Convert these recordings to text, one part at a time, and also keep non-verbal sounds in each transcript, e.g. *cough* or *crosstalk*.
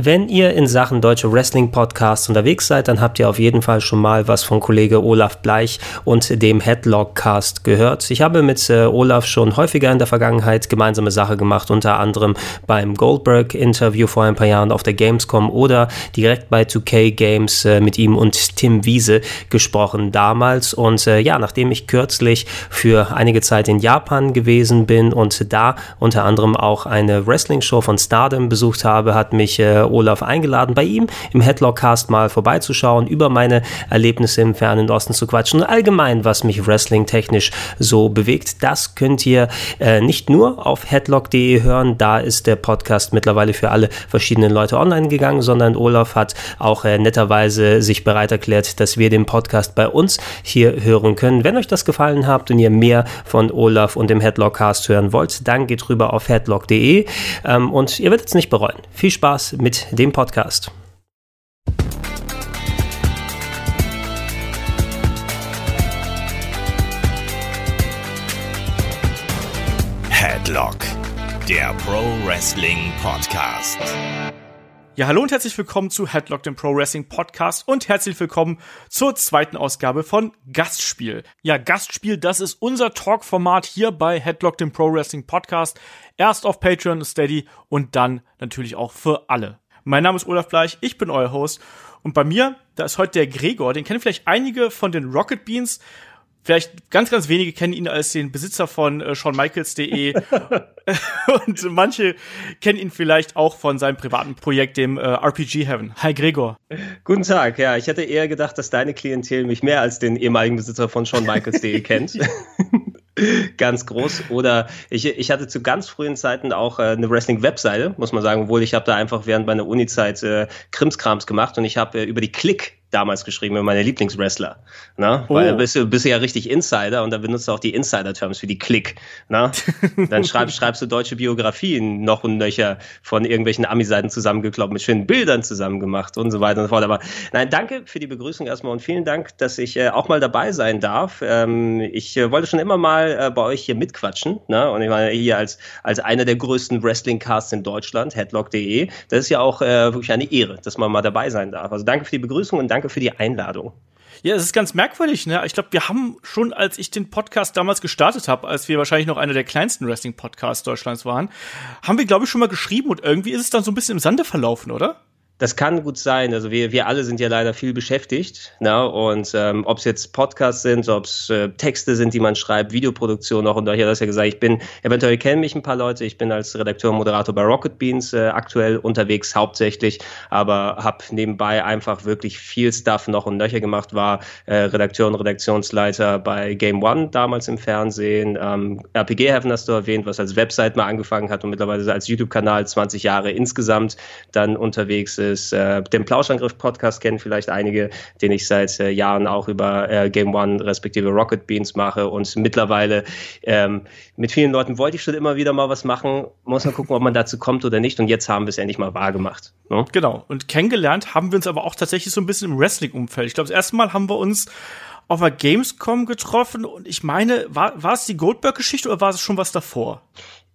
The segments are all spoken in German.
Wenn ihr in Sachen deutsche Wrestling Podcasts unterwegs seid, dann habt ihr auf jeden Fall schon mal was von Kollege Olaf Bleich und dem Headlock Cast gehört. Ich habe mit äh, Olaf schon häufiger in der Vergangenheit gemeinsame Sache gemacht, unter anderem beim Goldberg Interview vor ein paar Jahren auf der Gamescom oder direkt bei 2K Games äh, mit ihm und Tim Wiese gesprochen damals. Und äh, ja, nachdem ich kürzlich für einige Zeit in Japan gewesen bin und da unter anderem auch eine Wrestling Show von Stardom besucht habe, hat mich äh, Olaf eingeladen, bei ihm im Headlock-Cast mal vorbeizuschauen, über meine Erlebnisse im fernen Osten zu quatschen und allgemein, was mich wrestling-technisch so bewegt. Das könnt ihr äh, nicht nur auf headlock.de hören, da ist der Podcast mittlerweile für alle verschiedenen Leute online gegangen, sondern Olaf hat auch äh, netterweise sich bereit erklärt, dass wir den Podcast bei uns hier hören können. Wenn euch das gefallen hat und ihr mehr von Olaf und dem Headlock-Cast hören wollt, dann geht rüber auf headlock.de ähm, und ihr werdet es nicht bereuen. Viel Spaß mit dem Podcast. Headlock, der Pro Wrestling Podcast. Ja, hallo und herzlich willkommen zu Headlock, dem Pro Wrestling Podcast und herzlich willkommen zur zweiten Ausgabe von Gastspiel. Ja, Gastspiel, das ist unser Talk-Format hier bei Headlock, dem Pro Wrestling Podcast. Erst auf Patreon, Steady und dann natürlich auch für alle. Mein Name ist Olaf Bleich, ich bin euer Host. Und bei mir, da ist heute der Gregor, den kennen vielleicht einige von den Rocket Beans. Vielleicht ganz, ganz wenige kennen ihn als den Besitzer von äh, ShawnMichaels.de. *laughs* und manche kennen ihn vielleicht auch von seinem privaten Projekt, dem äh, RPG Heaven. Hi Gregor. Guten Tag, ja. Ich hätte eher gedacht, dass deine Klientel mich mehr als den ehemaligen Besitzer von ShawnMichaels.de *laughs* kennt. Ganz groß. Oder ich, ich hatte zu ganz frühen Zeiten auch äh, eine Wrestling-Webseite, muss man sagen, obwohl ich habe da einfach während meiner Uni-Zeit äh, Krimskrams gemacht und ich habe äh, über die Klick damals geschrieben über meine Lieblingswrestler. Ne? Oh. Weil bist du bist ja richtig Insider und da benutzt du auch die Insider-Terms für die Klick. Ne? Dann *laughs* schreib, schreibst du deutsche Biografien noch und nöcher von irgendwelchen Ami-Seiten zusammengekloppt, mit schönen Bildern zusammen gemacht und so weiter und so fort. Aber nein, danke für die Begrüßung erstmal und vielen Dank, dass ich äh, auch mal dabei sein darf. Ähm, ich äh, wollte schon immer mal äh, bei euch hier mitquatschen. Ne? Und ich meine, hier als, als einer der größten Wrestling-Casts in Deutschland, headlock.de, das ist ja auch äh, wirklich eine Ehre, dass man mal dabei sein darf. Also danke für die Begrüßung und danke danke für die Einladung. Ja, es ist ganz merkwürdig, ne? Ich glaube, wir haben schon, als ich den Podcast damals gestartet habe, als wir wahrscheinlich noch einer der kleinsten Wrestling-Podcasts Deutschlands waren, haben wir, glaube ich, schon mal geschrieben und irgendwie ist es dann so ein bisschen im Sande verlaufen, oder? Das kann gut sein. Also wir, wir alle sind ja leider viel beschäftigt. Ne? Und ähm, ob es jetzt Podcasts sind, ob es äh, Texte sind, die man schreibt, Videoproduktion noch. Und daher hat das ja gesagt, ich bin, eventuell kennen mich ein paar Leute. Ich bin als Redakteur und Moderator bei Rocket Beans äh, aktuell unterwegs hauptsächlich, aber habe nebenbei einfach wirklich viel Stuff noch und nöcher gemacht, war äh, Redakteur und Redaktionsleiter bei Game One damals im Fernsehen. Ähm, RPG Heaven hast du erwähnt, was als Website mal angefangen hat und mittlerweile als YouTube-Kanal 20 Jahre insgesamt dann unterwegs ist ist. Äh, den Plauschangriff-Podcast kennen vielleicht einige, den ich seit äh, Jahren auch über äh, Game One respektive Rocket Beans mache und mittlerweile ähm, mit vielen Leuten wollte ich schon immer wieder mal was machen. Muss man gucken, ob man dazu kommt oder nicht. Und jetzt haben wir es endlich mal wahr gemacht. Ne? Genau. Und kennengelernt haben wir uns aber auch tatsächlich so ein bisschen im Wrestling-Umfeld. Ich glaube, das erste Mal haben wir uns auf der Gamescom getroffen und ich meine, war, war es die Goldberg-Geschichte oder war es schon was davor?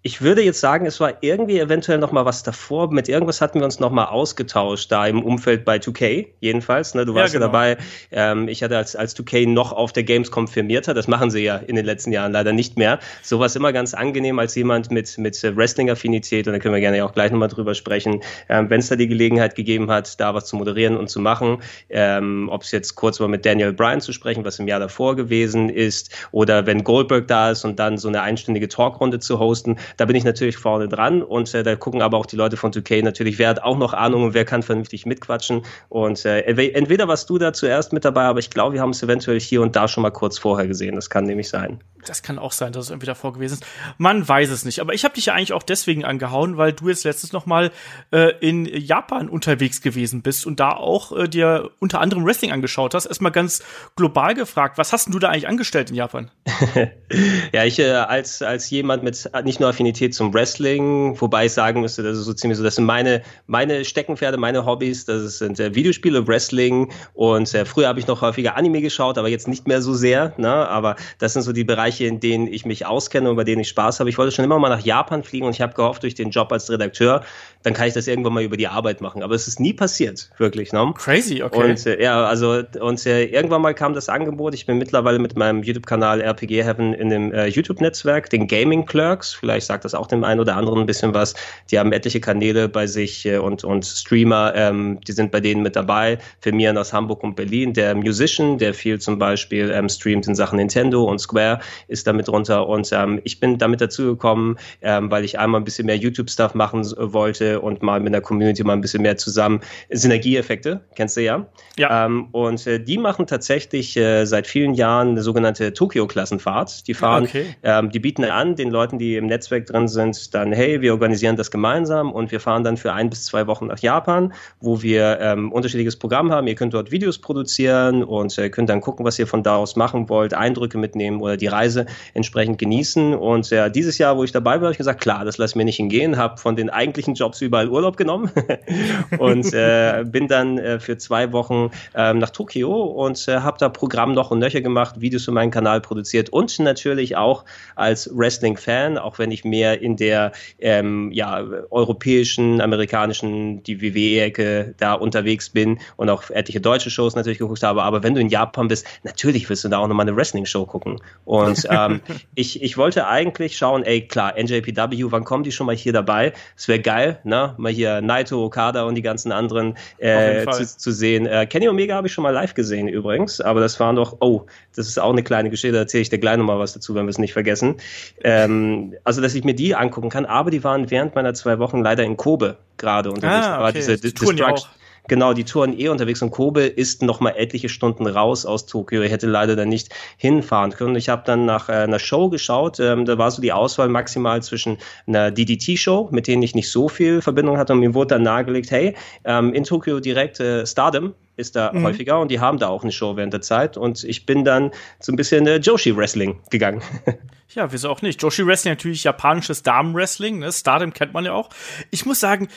Ich würde jetzt sagen, es war irgendwie eventuell noch mal was davor. Mit irgendwas hatten wir uns noch mal ausgetauscht, da im Umfeld bei 2K jedenfalls. Ne? Du warst ja, genau. dabei. Ähm, ich hatte als, als 2K noch auf der Gamescom firmiert. Das machen sie ja in den letzten Jahren leider nicht mehr. Sowas immer ganz angenehm als jemand mit, mit Wrestling-Affinität. Und da können wir gerne auch gleich noch mal drüber sprechen. Ähm, Wenn es da die Gelegenheit gegeben hat, da was zu moderieren und zu machen. Ähm, Ob es jetzt kurz war mit Daniel Bryan zu sprechen, was im Jahr davor gewesen ist. Oder wenn Goldberg da ist und dann so eine einstündige Talkrunde zu hosten da bin ich natürlich vorne dran und äh, da gucken aber auch die Leute von 2K natürlich, wer hat auch noch Ahnung und wer kann vernünftig mitquatschen. Und äh, entweder warst du da zuerst mit dabei, aber ich glaube, wir haben es eventuell hier und da schon mal kurz vorher gesehen. Das kann nämlich sein. Das kann auch sein, dass es irgendwie davor gewesen ist. Man weiß es nicht. Aber ich habe dich ja eigentlich auch deswegen angehauen, weil du jetzt letztes noch mal äh, in Japan unterwegs gewesen bist und da auch äh, dir unter anderem Wrestling angeschaut hast. Erstmal ganz global gefragt, was hast denn du da eigentlich angestellt in Japan? *laughs* ja, ich äh, als, als jemand mit nicht nur Affinität zum Wrestling, wobei ich sagen müsste, das ist so ziemlich so, das sind meine, meine Steckenpferde, meine Hobbys, das sind äh, Videospiele, Wrestling und äh, früher habe ich noch häufiger Anime geschaut, aber jetzt nicht mehr so sehr, ne? aber das sind so die Bereiche, in denen ich mich auskenne und bei denen ich Spaß habe. Ich wollte schon immer mal nach Japan fliegen und ich habe gehofft, durch den Job als Redakteur dann kann ich das irgendwann mal über die Arbeit machen. Aber es ist nie passiert, wirklich. Ne? Crazy, okay. Und äh, ja, also und äh, irgendwann mal kam das Angebot. Ich bin mittlerweile mit meinem YouTube-Kanal RPG Heaven in dem äh, YouTube-Netzwerk, den Gaming Clerks. Vielleicht sagt das auch dem einen oder anderen ein bisschen was. Die haben etliche Kanäle bei sich äh, und, und Streamer, ähm, die sind bei denen mit dabei. Firmieren aus Hamburg und Berlin. Der Musician, der viel zum Beispiel ähm, streamt in Sachen Nintendo und Square, ist damit drunter. Und ähm, ich bin damit dazugekommen, ähm, weil ich einmal ein bisschen mehr YouTube-Stuff machen wollte und mal mit der Community mal ein bisschen mehr zusammen. Synergieeffekte, kennst du ja. Ja. Ähm, und äh, die machen tatsächlich äh, seit vielen Jahren eine sogenannte Tokio-Klassenfahrt. Die fahren, Okay. ähm, die bieten an den Leuten, die im Netzwerk drin sind, dann, hey, wir organisieren das gemeinsam und wir fahren dann für ein bis zwei Wochen nach Japan, wo wir ähm, unterschiedliches Programm haben. Ihr könnt dort Videos produzieren und äh, könnt dann gucken, was ihr von da aus machen wollt, Eindrücke mitnehmen oder die Reise entsprechend genießen. Und ja, dieses Jahr, wo ich dabei war, habe ich gesagt, klar, das lasse ich mir nicht hingehen, habe von den eigentlichen Jobs überall Urlaub genommen *laughs* und äh, bin dann äh, für zwei Wochen ähm, nach Tokio und äh, habe da Programm noch und nöcher gemacht, Videos für meinen Kanal produziert und natürlich auch als Wrestling-Fan, auch wenn ich mehr in der ähm, ja, europäischen, amerikanischen, die WWE-Ecke da unterwegs bin und auch etliche deutsche Shows natürlich geguckt habe. Aber wenn du in Japan bist, natürlich wirst du da auch nochmal eine Wrestling-Show gucken. Und *laughs* ähm, ich, ich wollte eigentlich schauen, ey, klar, NJPW, wann kommen die schon mal hier dabei? Es wäre geil, ne? Mal hier Naito, Okada und die ganzen anderen äh, zu, zu sehen. Äh, Kenny Omega habe ich schon mal live gesehen übrigens, aber das waren doch, oh, das ist auch eine kleine Geschichte, da erzähle ich dir gleich nochmal was dazu, wenn wir es nicht vergessen. Ähm, also, dass ich mir die angucken kann, aber die waren während meiner zwei Wochen leider in Kobe gerade unterwegs. Ah, okay. diese ja Destruction. Genau, die touren eh unterwegs und Kobe ist noch mal etliche Stunden raus aus Tokio. Er hätte leider dann nicht hinfahren können. Ich habe dann nach äh, einer Show geschaut. Ähm, da war so die Auswahl maximal zwischen einer DDT-Show, mit denen ich nicht so viel Verbindung hatte. Und mir wurde dann nahegelegt, hey, ähm, in Tokio direkt äh, Stardom ist da Mhm. häufiger und die haben da auch eine Show während der Zeit. Und ich bin dann so ein bisschen äh, Joshi-Wrestling gegangen. *laughs* Ja, wieso auch nicht? Joshi Wrestling natürlich japanisches Damenwrestling, ne? Stardom kennt man ja auch. Ich muss sagen,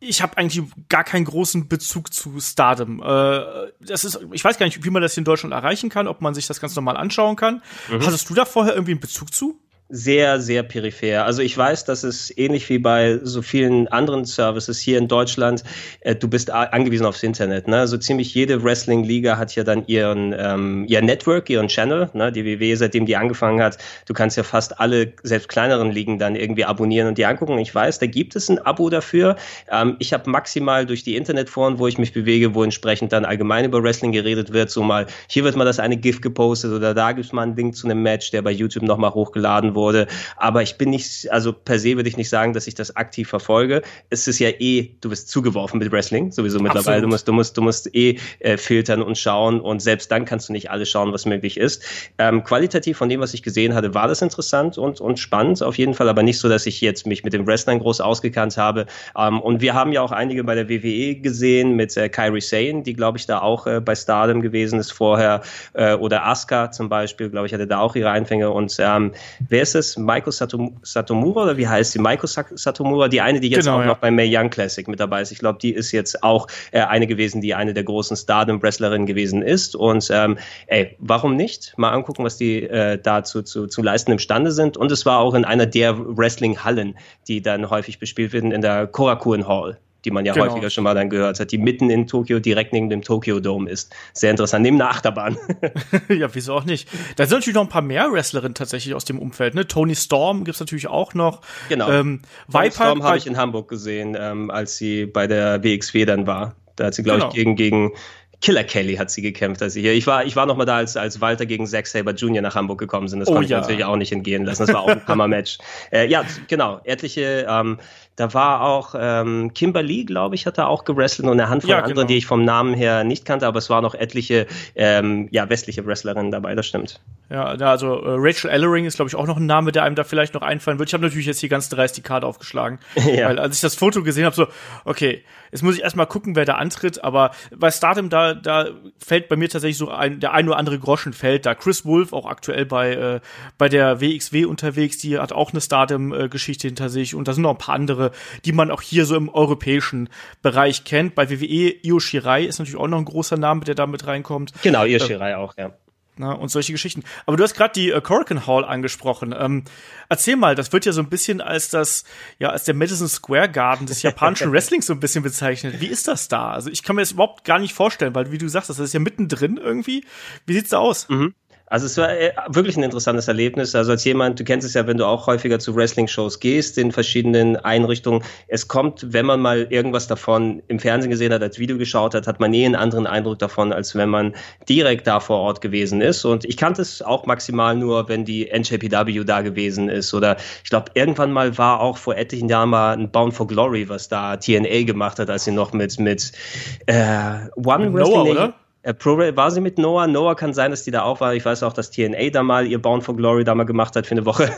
ich habe eigentlich gar keinen großen Bezug zu Stardom. Äh, das ist, ich weiß gar nicht, wie man das hier in Deutschland erreichen kann, ob man sich das ganz normal anschauen kann. Hattest du da vorher irgendwie einen Bezug zu? Sehr, sehr peripher. Also ich weiß, dass es ähnlich wie bei so vielen anderen Services hier in Deutschland, äh, du bist angewiesen aufs Internet. Ne? So ziemlich jede Wrestling-Liga hat ja dann ihren ähm, ihr Network, ihren Channel. Ne? Die WWE, seitdem die angefangen hat, du kannst ja fast alle, selbst kleineren Ligen dann irgendwie abonnieren und die angucken. Ich weiß, da gibt es ein Abo dafür. Ähm, ich habe maximal durch die Internetforen, wo ich mich bewege, wo entsprechend dann allgemein über Wrestling geredet wird, so mal, hier wird mal das eine GIF gepostet oder da gibt es mal ein Link zu einem Match, der bei YouTube nochmal hochgeladen wurde. Aber ich bin nicht, also per se würde ich nicht sagen, dass ich das aktiv verfolge. Es ist ja eh, du bist zugeworfen mit Wrestling, sowieso mittlerweile. Absolut. Du musst, du musst, du musst eh äh, filtern und schauen und selbst dann kannst du nicht alles schauen, was möglich ist. Ähm, qualitativ von dem, was ich gesehen hatte, war das interessant und, und spannend auf jeden Fall, aber nicht so, dass ich jetzt mich mit dem Wrestlern groß ausgekannt habe. Ähm, und wir haben ja auch einige bei der WWE gesehen mit äh, Kairi Sane, die glaube ich da auch äh, bei Stardom gewesen ist vorher, äh, oder Asuka zum Beispiel, glaube ich, hatte da auch ihre Einfänge. Und ähm, wer ist es? Maiko Satom Satomura oder wie heißt sie? Maiko Sa Satomura, die eine, die jetzt Genau, auch ja. noch beim Mae Young Classic mit dabei ist. Ich glaube, die ist jetzt auch äh, eine gewesen, die eine der großen Stardom-Wrestlerinnen gewesen ist. Und ähm, ey, warum nicht? Mal angucken, was die äh, da zu, zu, zu leisten imstande sind. Und es war auch in einer der Wrestling-Hallen, die dann häufig bespielt werden, in der Korakuen Hall die man ja Genau. häufiger schon mal dann gehört hat, die mitten in Tokio, direkt neben dem Tokyo Dome ist. Sehr interessant, neben einer Achterbahn. *laughs* ja, wieso auch nicht? Da sind natürlich noch ein paar mehr Wrestlerinnen tatsächlich aus dem Umfeld. Ne? Tony Storm gibt's natürlich auch noch. Genau. Ähm, Viper Storm habe ich in Hamburg gesehen, ähm, als sie bei der WXW dann war. Da hat sie, glaube Genau. ich, gegen, gegen Killer Kelly hat sie gekämpft. Als sie hier. Ich war, ich war noch mal da, als, als Walter gegen Zack Saber Jr. nach Hamburg gekommen sind. Das Oh konnte ja. ich natürlich auch nicht entgehen lassen. Das war auch ein *laughs* Hammer-Match. Äh, ja, genau. Etliche, ähm, da war auch ähm, Kimberly, glaube ich, hat da auch gewrestelt und eine Handvoll Ja, genau. die ich vom Namen her nicht kannte, aber es waren noch etliche ähm, ja, westliche Wrestlerinnen dabei, das stimmt. Ja, da, also äh, Rachel Ellering ist, glaube ich, auch noch ein Name, der einem da vielleicht noch einfallen wird. Ich habe natürlich jetzt hier ganz dreist die Karte aufgeschlagen. *laughs* Ja. Weil als ich das Foto gesehen habe, so, okay, jetzt muss ich erstmal gucken, wer da antritt, aber bei Stardom, da, da fällt bei mir tatsächlich so ein, der ein oder andere Groschen fällt da. Chris Wolf, auch aktuell bei, äh, bei der WXW unterwegs, die hat auch eine Stardom-Geschichte hinter sich und da sind noch ein paar andere, die man auch hier so im europäischen Bereich kennt. Bei WWE, Io Shirai ist natürlich auch noch ein großer Name, der da mit reinkommt. Genau, ihr Shirai auch, ja. Ne, und solche Geschichten. Aber du hast gerade die äh, Korakuen Hall angesprochen. Ähm, erzähl mal, das wird ja so ein bisschen als das, ja, als der Madison Square Garden des japanischen *laughs* Wrestlings so ein bisschen bezeichnet. Wie ist das da? Also ich kann mir das überhaupt gar nicht vorstellen, weil wie du sagst, das ist ja mittendrin irgendwie. Wie sieht's da aus? Mhm. Also es war äh, wirklich ein interessantes Erlebnis. Also als jemand, du kennst es ja, wenn du auch häufiger zu Wrestling-Shows gehst, in verschiedenen Einrichtungen. Es kommt, wenn man mal irgendwas davon im Fernsehen gesehen hat, als Video geschaut hat, hat man eh einen anderen Eindruck davon, als wenn man direkt da vor Ort gewesen ist. Und ich kannte es auch maximal nur, wenn die NJPW da gewesen ist. Oder ich glaube, irgendwann mal war auch vor etlichen Jahren mal ein Bound for Glory, was da TNA gemacht hat, als sie noch mit, mit äh, One mit Wrestling. Noah, oder? Äh, Pro war sie mit Noah? Noah kann sein, dass die da auch war. Ich weiß auch, dass TNA da mal ihr Bound for Glory da mal gemacht hat für eine Woche.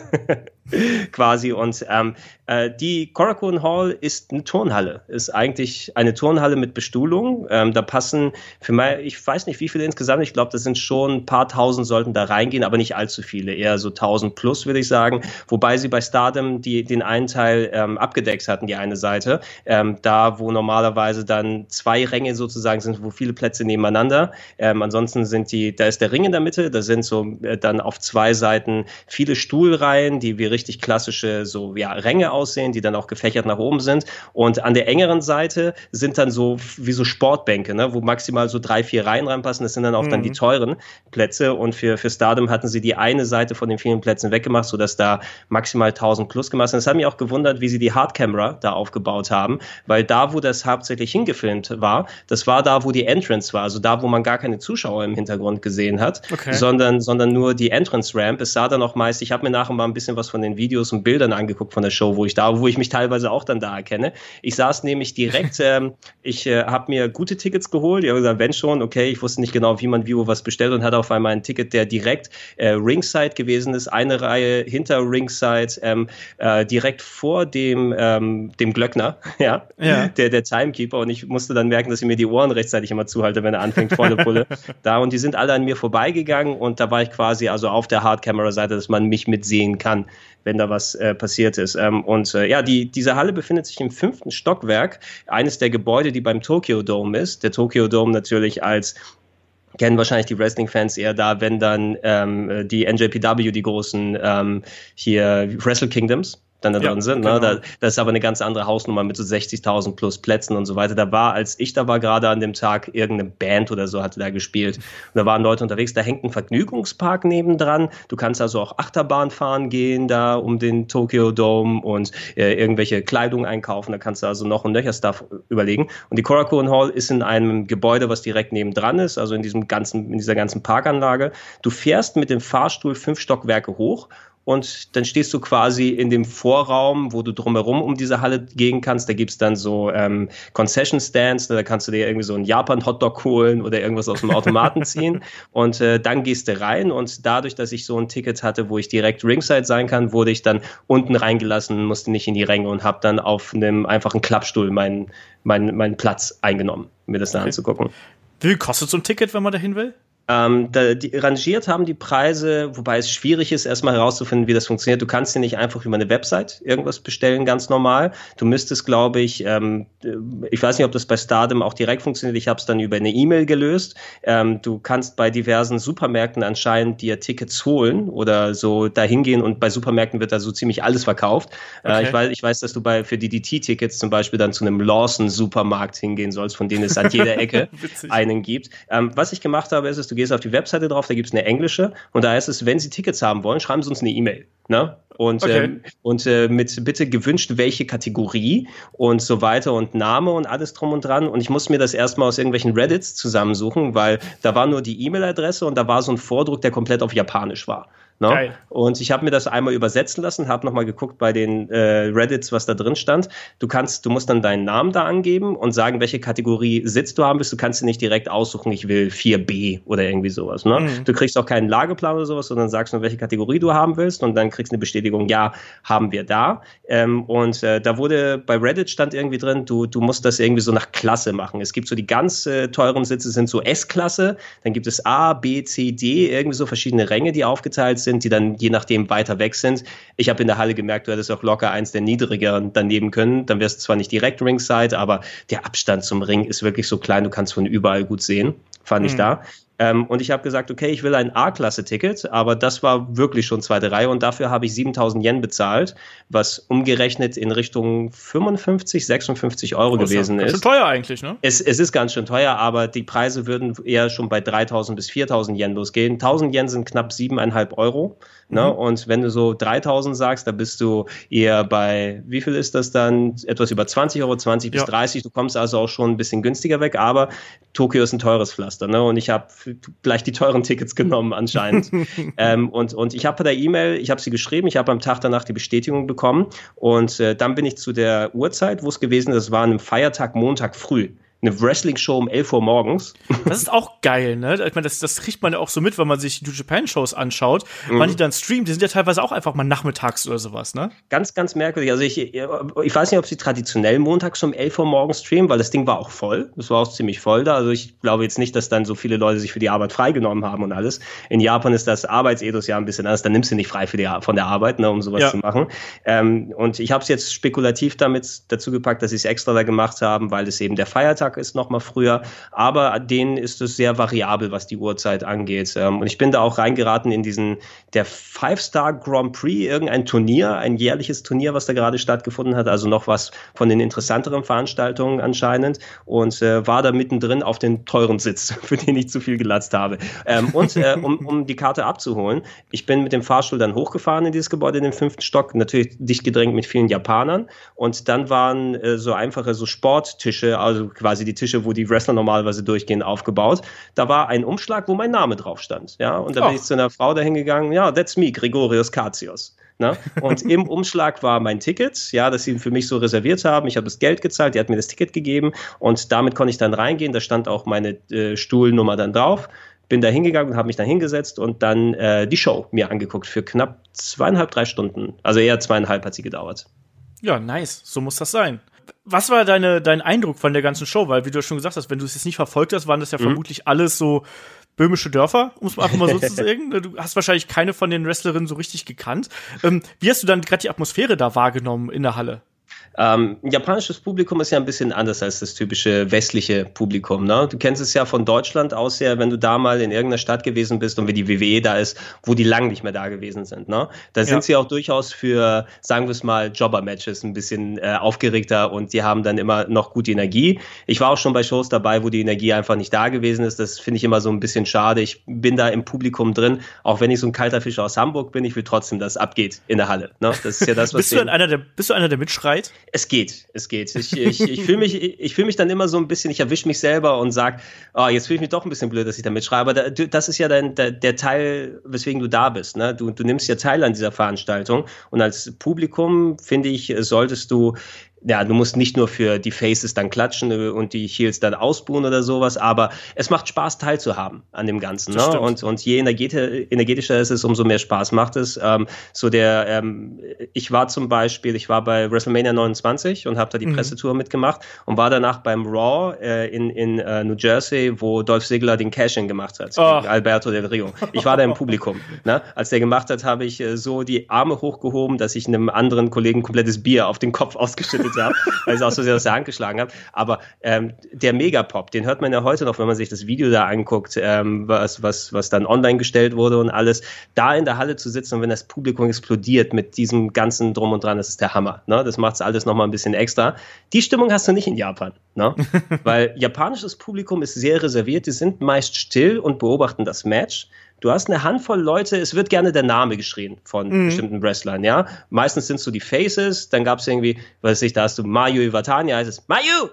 *laughs* Quasi. Und ähm, äh, die Korakuen Hall ist eine Turnhalle. Ist eigentlich eine Turnhalle mit Bestuhlung. Ähm, da passen für mich, ich weiß nicht, wie viele insgesamt. Ich glaube, das sind schon ein paar tausend sollten da reingehen, aber nicht allzu viele. Eher so tausend plus, würde ich sagen. Wobei sie bei Stardom die, den einen Teil ähm, abgedeckt hatten, die eine Seite. Ähm, da, wo normalerweise dann zwei Ränge sozusagen sind, wo viele Plätze nebeneinander. Ähm, ansonsten sind die, da ist der Ring in der Mitte, da sind so äh, dann auf zwei Seiten viele Stuhlreihen, die wie richtig klassische so ja, Ränge aussehen, die dann auch gefächert nach oben sind. Und an der engeren Seite sind dann so wie so Sportbänke, ne, wo maximal so drei, vier Reihen reinpassen. Das sind dann auch mhm. dann die mhm. teuren Plätze. Und für, für Stardom hatten sie die eine Seite von den vielen Plätzen weggemacht, sodass da maximal 1000 plus gemacht sind. Das hat mich auch gewundert, wie sie die Hardcamera da aufgebaut haben, weil da, wo das hauptsächlich hingefilmt war, das war da, wo die Entrance war, also da, wo wo man gar keine Zuschauer im Hintergrund gesehen hat, okay. sondern, sondern nur die Entrance Ramp. Es sah dann auch meist, ich habe mir nachher mal ein bisschen was von den Videos und Bildern angeguckt von der Show, wo ich da, wo ich mich teilweise auch dann da erkenne. Ich saß nämlich direkt, *laughs* ähm, ich äh, habe mir gute Tickets geholt. Ich habe gesagt, wenn schon, okay, ich wusste nicht genau, wie man wie wo was bestellt und hatte auf einmal ein Ticket, der direkt äh, Ringside gewesen ist, eine Reihe hinter Ringside, ähm, äh, direkt vor dem, ähm, dem Glöckner, *laughs* ja, ja. Der, der Timekeeper. Und ich musste dann merken, dass ich mir die Ohren rechtzeitig immer zuhalte, wenn er anfängt volle *laughs* Pulle da und die sind alle an mir vorbeigegangen und da war ich quasi also auf der Hardcamera-Seite, dass man mich mitsehen kann, wenn da was äh, passiert ist. Ähm, und äh, ja, die, diese Halle befindet sich im fünften Stockwerk, eines der Gebäude, die beim Tokyo Dome ist. Der Tokyo Dome natürlich als kennen wahrscheinlich die Wrestling-Fans eher da, wenn dann ähm, die NJPW, die großen ähm, hier Wrestle Kingdoms, dann da ja, drin sind. Ne? Genau. Da, das ist aber eine ganz andere Hausnummer mit so 60.000 plus Plätzen und so weiter. Da war, als ich da war, gerade an dem Tag, irgendeine Band oder so hatte da gespielt. Und da waren Leute unterwegs. Da hängt ein Vergnügungspark nebendran. Du kannst also auch Achterbahn fahren gehen da um den Tokyo Dome und äh, irgendwelche Kleidung einkaufen. Da kannst du also noch und nöcher Stuff überlegen. Und die Korakuen Hall ist in einem Gebäude, was direkt nebendran ist, also in diesem ganzen, in dieser ganzen Parkanlage. Du fährst mit dem Fahrstuhl fünf Stockwerke hoch und dann stehst du quasi in dem Vorraum, wo du drumherum um diese Halle gehen kannst. Da gibt's dann so ähm, Concession Stands, da kannst du dir irgendwie so einen Japan-Hotdog holen oder irgendwas aus dem Automaten *laughs* ziehen. Und äh, dann gehst du rein und dadurch, dass ich so ein Ticket hatte, wo ich direkt Ringside sein kann, wurde ich dann unten reingelassen, musste nicht in die Ränge und habe dann auf einem einfachen Klappstuhl meinen mein, mein Platz eingenommen, mir das dann okay. anzugucken. Wie viel kostet so ein Ticket, wenn man dahin will? Ähm, da, die, rangiert haben die Preise, wobei es schwierig ist, erstmal herauszufinden, wie das funktioniert. Du kannst dir nicht einfach über eine Website irgendwas bestellen, ganz normal. Du müsstest, glaube ich, ähm, ich weiß nicht, ob das bei Stardom auch direkt funktioniert. Ich habe es dann über eine E-Mail gelöst. Ähm, du kannst bei diversen Supermärkten anscheinend dir Tickets holen oder so dahin gehen und bei Supermärkten wird da so ziemlich alles verkauft. Äh, okay. Äh, ich, weiß, ich weiß, dass du bei für die DT-Tickets zum Beispiel dann zu einem Lawson-Supermarkt hingehen sollst, von denen es an jeder *laughs* Ecke einen gibt. Ähm, was ich gemacht habe, ist, dass du gehst auf die Webseite drauf, da gibt es eine englische und da heißt es, wenn Sie Tickets haben wollen, schreiben Sie uns eine E-Mail. Ne? Und, okay. ähm, und äh, mit bitte gewünscht, welche Kategorie und so weiter und Name und alles drum und dran. Und ich muss mir das erstmal aus irgendwelchen Reddits zusammensuchen, weil da war nur die E-Mail-Adresse und da war so ein Vordruck, der komplett auf Japanisch war. Ne? Und ich habe mir das einmal übersetzen lassen, habe nochmal geguckt bei den äh, Reddits, was da drin stand. Du kannst, du musst dann deinen Namen da angeben und sagen, welche Kategorie Sitz du haben willst. Du kannst dir nicht direkt aussuchen, ich will 4b oder irgendwie sowas. Ne? Mhm. Du kriegst auch keinen Lageplan oder sowas, sondern sagst nur, welche Kategorie du haben willst und dann kriegst du eine Bestätigung, ja, haben wir da. Ähm, und äh, da wurde bei Reddit stand irgendwie drin, du, du musst das irgendwie so nach Klasse machen. Es gibt so die ganz äh, teuren Sitze sind so S-Klasse, dann gibt es A, B, C, D, irgendwie so verschiedene Ränge, die aufgeteilt sind sind, die dann je nachdem weiter weg sind. Ich habe in der Halle gemerkt, du hättest auch locker eins der niedrigeren daneben können. Dann wärst du zwar nicht direkt Ringside, aber der Abstand zum Ring ist wirklich so klein, du kannst von überall gut sehen fand mhm. ich da. Ähm, und ich habe gesagt, okay, ich will ein A-Klasse-Ticket, aber das war wirklich schon zweite Reihe und dafür habe ich 7000 Yen bezahlt, was umgerechnet in Richtung 55, 56 Euro oh, gewesen ist. Ganz schön teuer eigentlich, ne? Es, es ist ganz schön teuer, aber die Preise würden eher schon bei 3000 bis 4000 Yen losgehen. 1000 Yen sind knapp 7,5 Euro. Ne? Mhm. Und wenn du so 3000 sagst, da bist du eher bei, wie viel ist das dann? Etwas über 20 Euro, 20 bis ja. 30. Du kommst also auch schon ein bisschen günstiger weg, aber Tokio ist ein teures Pflaster. Ne? Und ich habe gleich die teuren Tickets genommen anscheinend. *laughs* ähm, und, und ich habe bei der E-Mail, ich habe sie geschrieben, ich habe am Tag danach die Bestätigung bekommen. Und äh, dann bin ich zu der Uhrzeit, wo es gewesen ist, das war an einem Feiertag, Montag früh eine Wrestling-Show um 11 Uhr morgens. *laughs* Das ist auch geil, ne? Ich meine, das, das kriegt man ja auch so mit, wenn man sich New Japan-Shows anschaut. Mhm. Wann die dann streamen, die sind ja teilweise auch einfach mal nachmittags oder sowas, ne? Ganz, ganz merkwürdig. Also ich, ich weiß nicht, ob sie traditionell montags um 11 Uhr morgens streamen, weil das Ding war auch voll. Das war auch ziemlich voll da. Also ich glaube jetzt nicht, dass dann so viele Leute sich für die Arbeit freigenommen haben und alles. In Japan ist das Arbeitsethos ja ein bisschen anders. Dann nimmst du nicht frei für die, von der Arbeit, ne, um sowas ja. zu machen. Ähm, und ich habe es jetzt spekulativ damit dazu gepackt, dass sie es extra da gemacht haben, weil es eben der Feiertag ist noch mal früher. Aber denen ist es sehr variabel, was die Uhrzeit angeht. Ähm, und ich bin da auch reingeraten in diesen, der Five-Star Grand Prix, irgendein Turnier, ein jährliches Turnier, was da gerade stattgefunden hat. Also noch was von den interessanteren Veranstaltungen anscheinend. Und äh, war da mittendrin auf den teuren Sitz, *laughs* für den ich zu viel gelatzt habe. Ähm, und äh, um, um die Karte abzuholen, ich bin mit dem Fahrstuhl dann hochgefahren in dieses Gebäude, in den fünften Stock, natürlich dicht gedrängt mit vielen Japanern. Und dann waren äh, so einfache so Sporttische, also quasi die Tische, wo die Wrestler normalerweise durchgehen, aufgebaut. Da war ein Umschlag, wo mein Name drauf stand. Ja, und da bin oh. ich zu einer Frau dahin gegangen, ja, that's me, Gregorius Katios. Ne? Und im *laughs* Umschlag war mein Ticket, ja, das sie für mich so reserviert haben. Ich habe das Geld gezahlt, die hat mir das Ticket gegeben und damit konnte ich dann reingehen. Da stand auch meine äh, Stuhlnummer dann drauf. Bin da hingegangen und habe mich da hingesetzt und dann äh, die Show mir angeguckt für knapp zweieinhalb, drei Stunden. Also eher zweieinhalb hat sie gedauert. Ja, nice. So muss das sein. Was war deine, dein Eindruck von der ganzen Show? Weil, wie du schon gesagt hast, wenn du es jetzt nicht verfolgt hast, waren das ja mhm. vermutlich alles so böhmische Dörfer, um es einfach mal so *laughs* zu sagen. Du hast wahrscheinlich keine von den Wrestlerinnen so richtig gekannt. Ähm, wie hast du dann gerade die Atmosphäre da wahrgenommen in der Halle? Ähm, japanisches Publikum ist ja ein bisschen anders als das typische westliche Publikum. Ne? Du kennst es ja von Deutschland aus ja, wenn du da mal in irgendeiner Stadt gewesen bist und wie die WWE da ist, wo die lang nicht mehr da gewesen sind. Ne? Da sind ja. sie auch durchaus für, sagen wir es mal, Jobber-Matches ein bisschen äh, aufgeregter und die haben dann immer noch gute Energie. Ich war auch schon bei Shows dabei, wo die Energie einfach nicht da gewesen ist. Das finde ich immer so ein bisschen schade. Ich bin da im Publikum drin, auch wenn ich so ein kalter Fisch aus Hamburg bin, ich will trotzdem, dass es abgeht in der Halle. Ne? Das ist ja das, was bist, du einer, der, bist du einer, der mitschreit? Es geht, es geht. Ich, *laughs* ich, ich fühle mich, ich fühl mich dann immer so ein bisschen, ich erwische mich selber und sage, oh, jetzt fühle ich mich doch ein bisschen blöd, dass ich da mitschreibe. Aber das ist ja dein, der, der Teil, weswegen du da bist. Ne? Du, du nimmst ja teil an dieser Veranstaltung. Und als Publikum, finde ich, solltest du ja, du musst nicht nur für die Faces dann klatschen äh, und die Heels dann ausbuhen oder sowas, aber es macht Spaß teilzuhaben an dem Ganzen. Ne? Und, und je energetischer es ist, umso mehr Spaß macht es. Ähm, so der, ähm, ich war zum Beispiel, ich war bei WrestleMania 29 und habe da die mhm. Pressetour mitgemacht und war danach beim Raw äh, in, in uh, New Jersey, wo Dolph Ziggler den Cash-In gemacht hat, oh. Alberto Del Rio. Ich war da im Publikum. Ne? Als der gemacht hat, habe ich äh, so die Arme hochgehoben, dass ich einem anderen Kollegen komplettes Bier auf den Kopf ausgeschüttet habe, weil ich es auch so sehr aus der Hand geschlagen habe. Aber ähm, der Megapop, den hört man ja heute noch, wenn man sich das Video da anguckt, ähm, was, was, was dann online gestellt wurde und alles. Da in der Halle zu sitzen und wenn das Publikum explodiert mit diesem ganzen Drum und Dran, das ist der Hammer. Ne? Das macht es alles nochmal ein bisschen extra. Die Stimmung hast du nicht in Japan. Ne? *laughs* weil japanisches Publikum ist sehr reserviert, die sind meist still und beobachten das Match. Du hast eine Handvoll Leute, es wird gerne der Name geschrien von mhm. bestimmten Wrestlern, ja. Meistens sind es so die Faces, dann gab es irgendwie, weiß ich, da hast du Mayu Iwatani, heißt es Mayu!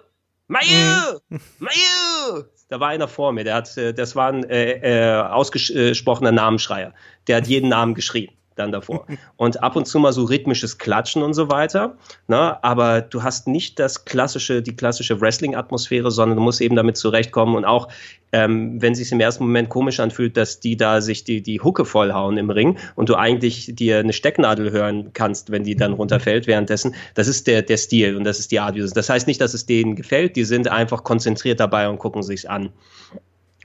Mayu! Mhm. *laughs* Mayu! Da war einer vor mir, der hat, äh, das war ein äh, äh, ausgesprochener Namenschreier. Der hat jeden Namen geschrien dann davor. Und ab und zu mal so rhythmisches Klatschen und so weiter. Ne? Aber du hast nicht das klassische, die klassische Wrestling-Atmosphäre, sondern du musst eben damit zurechtkommen und auch, ähm, wenn sich im ersten Moment komisch anfühlt, dass die da sich die, die Hucke vollhauen im Ring und du eigentlich dir eine Stecknadel hören kannst, wenn die dann runterfällt währenddessen. Das ist der, der Stil und das ist die Art. Das heißt nicht, dass es denen gefällt, die sind einfach konzentriert dabei und gucken sich's an.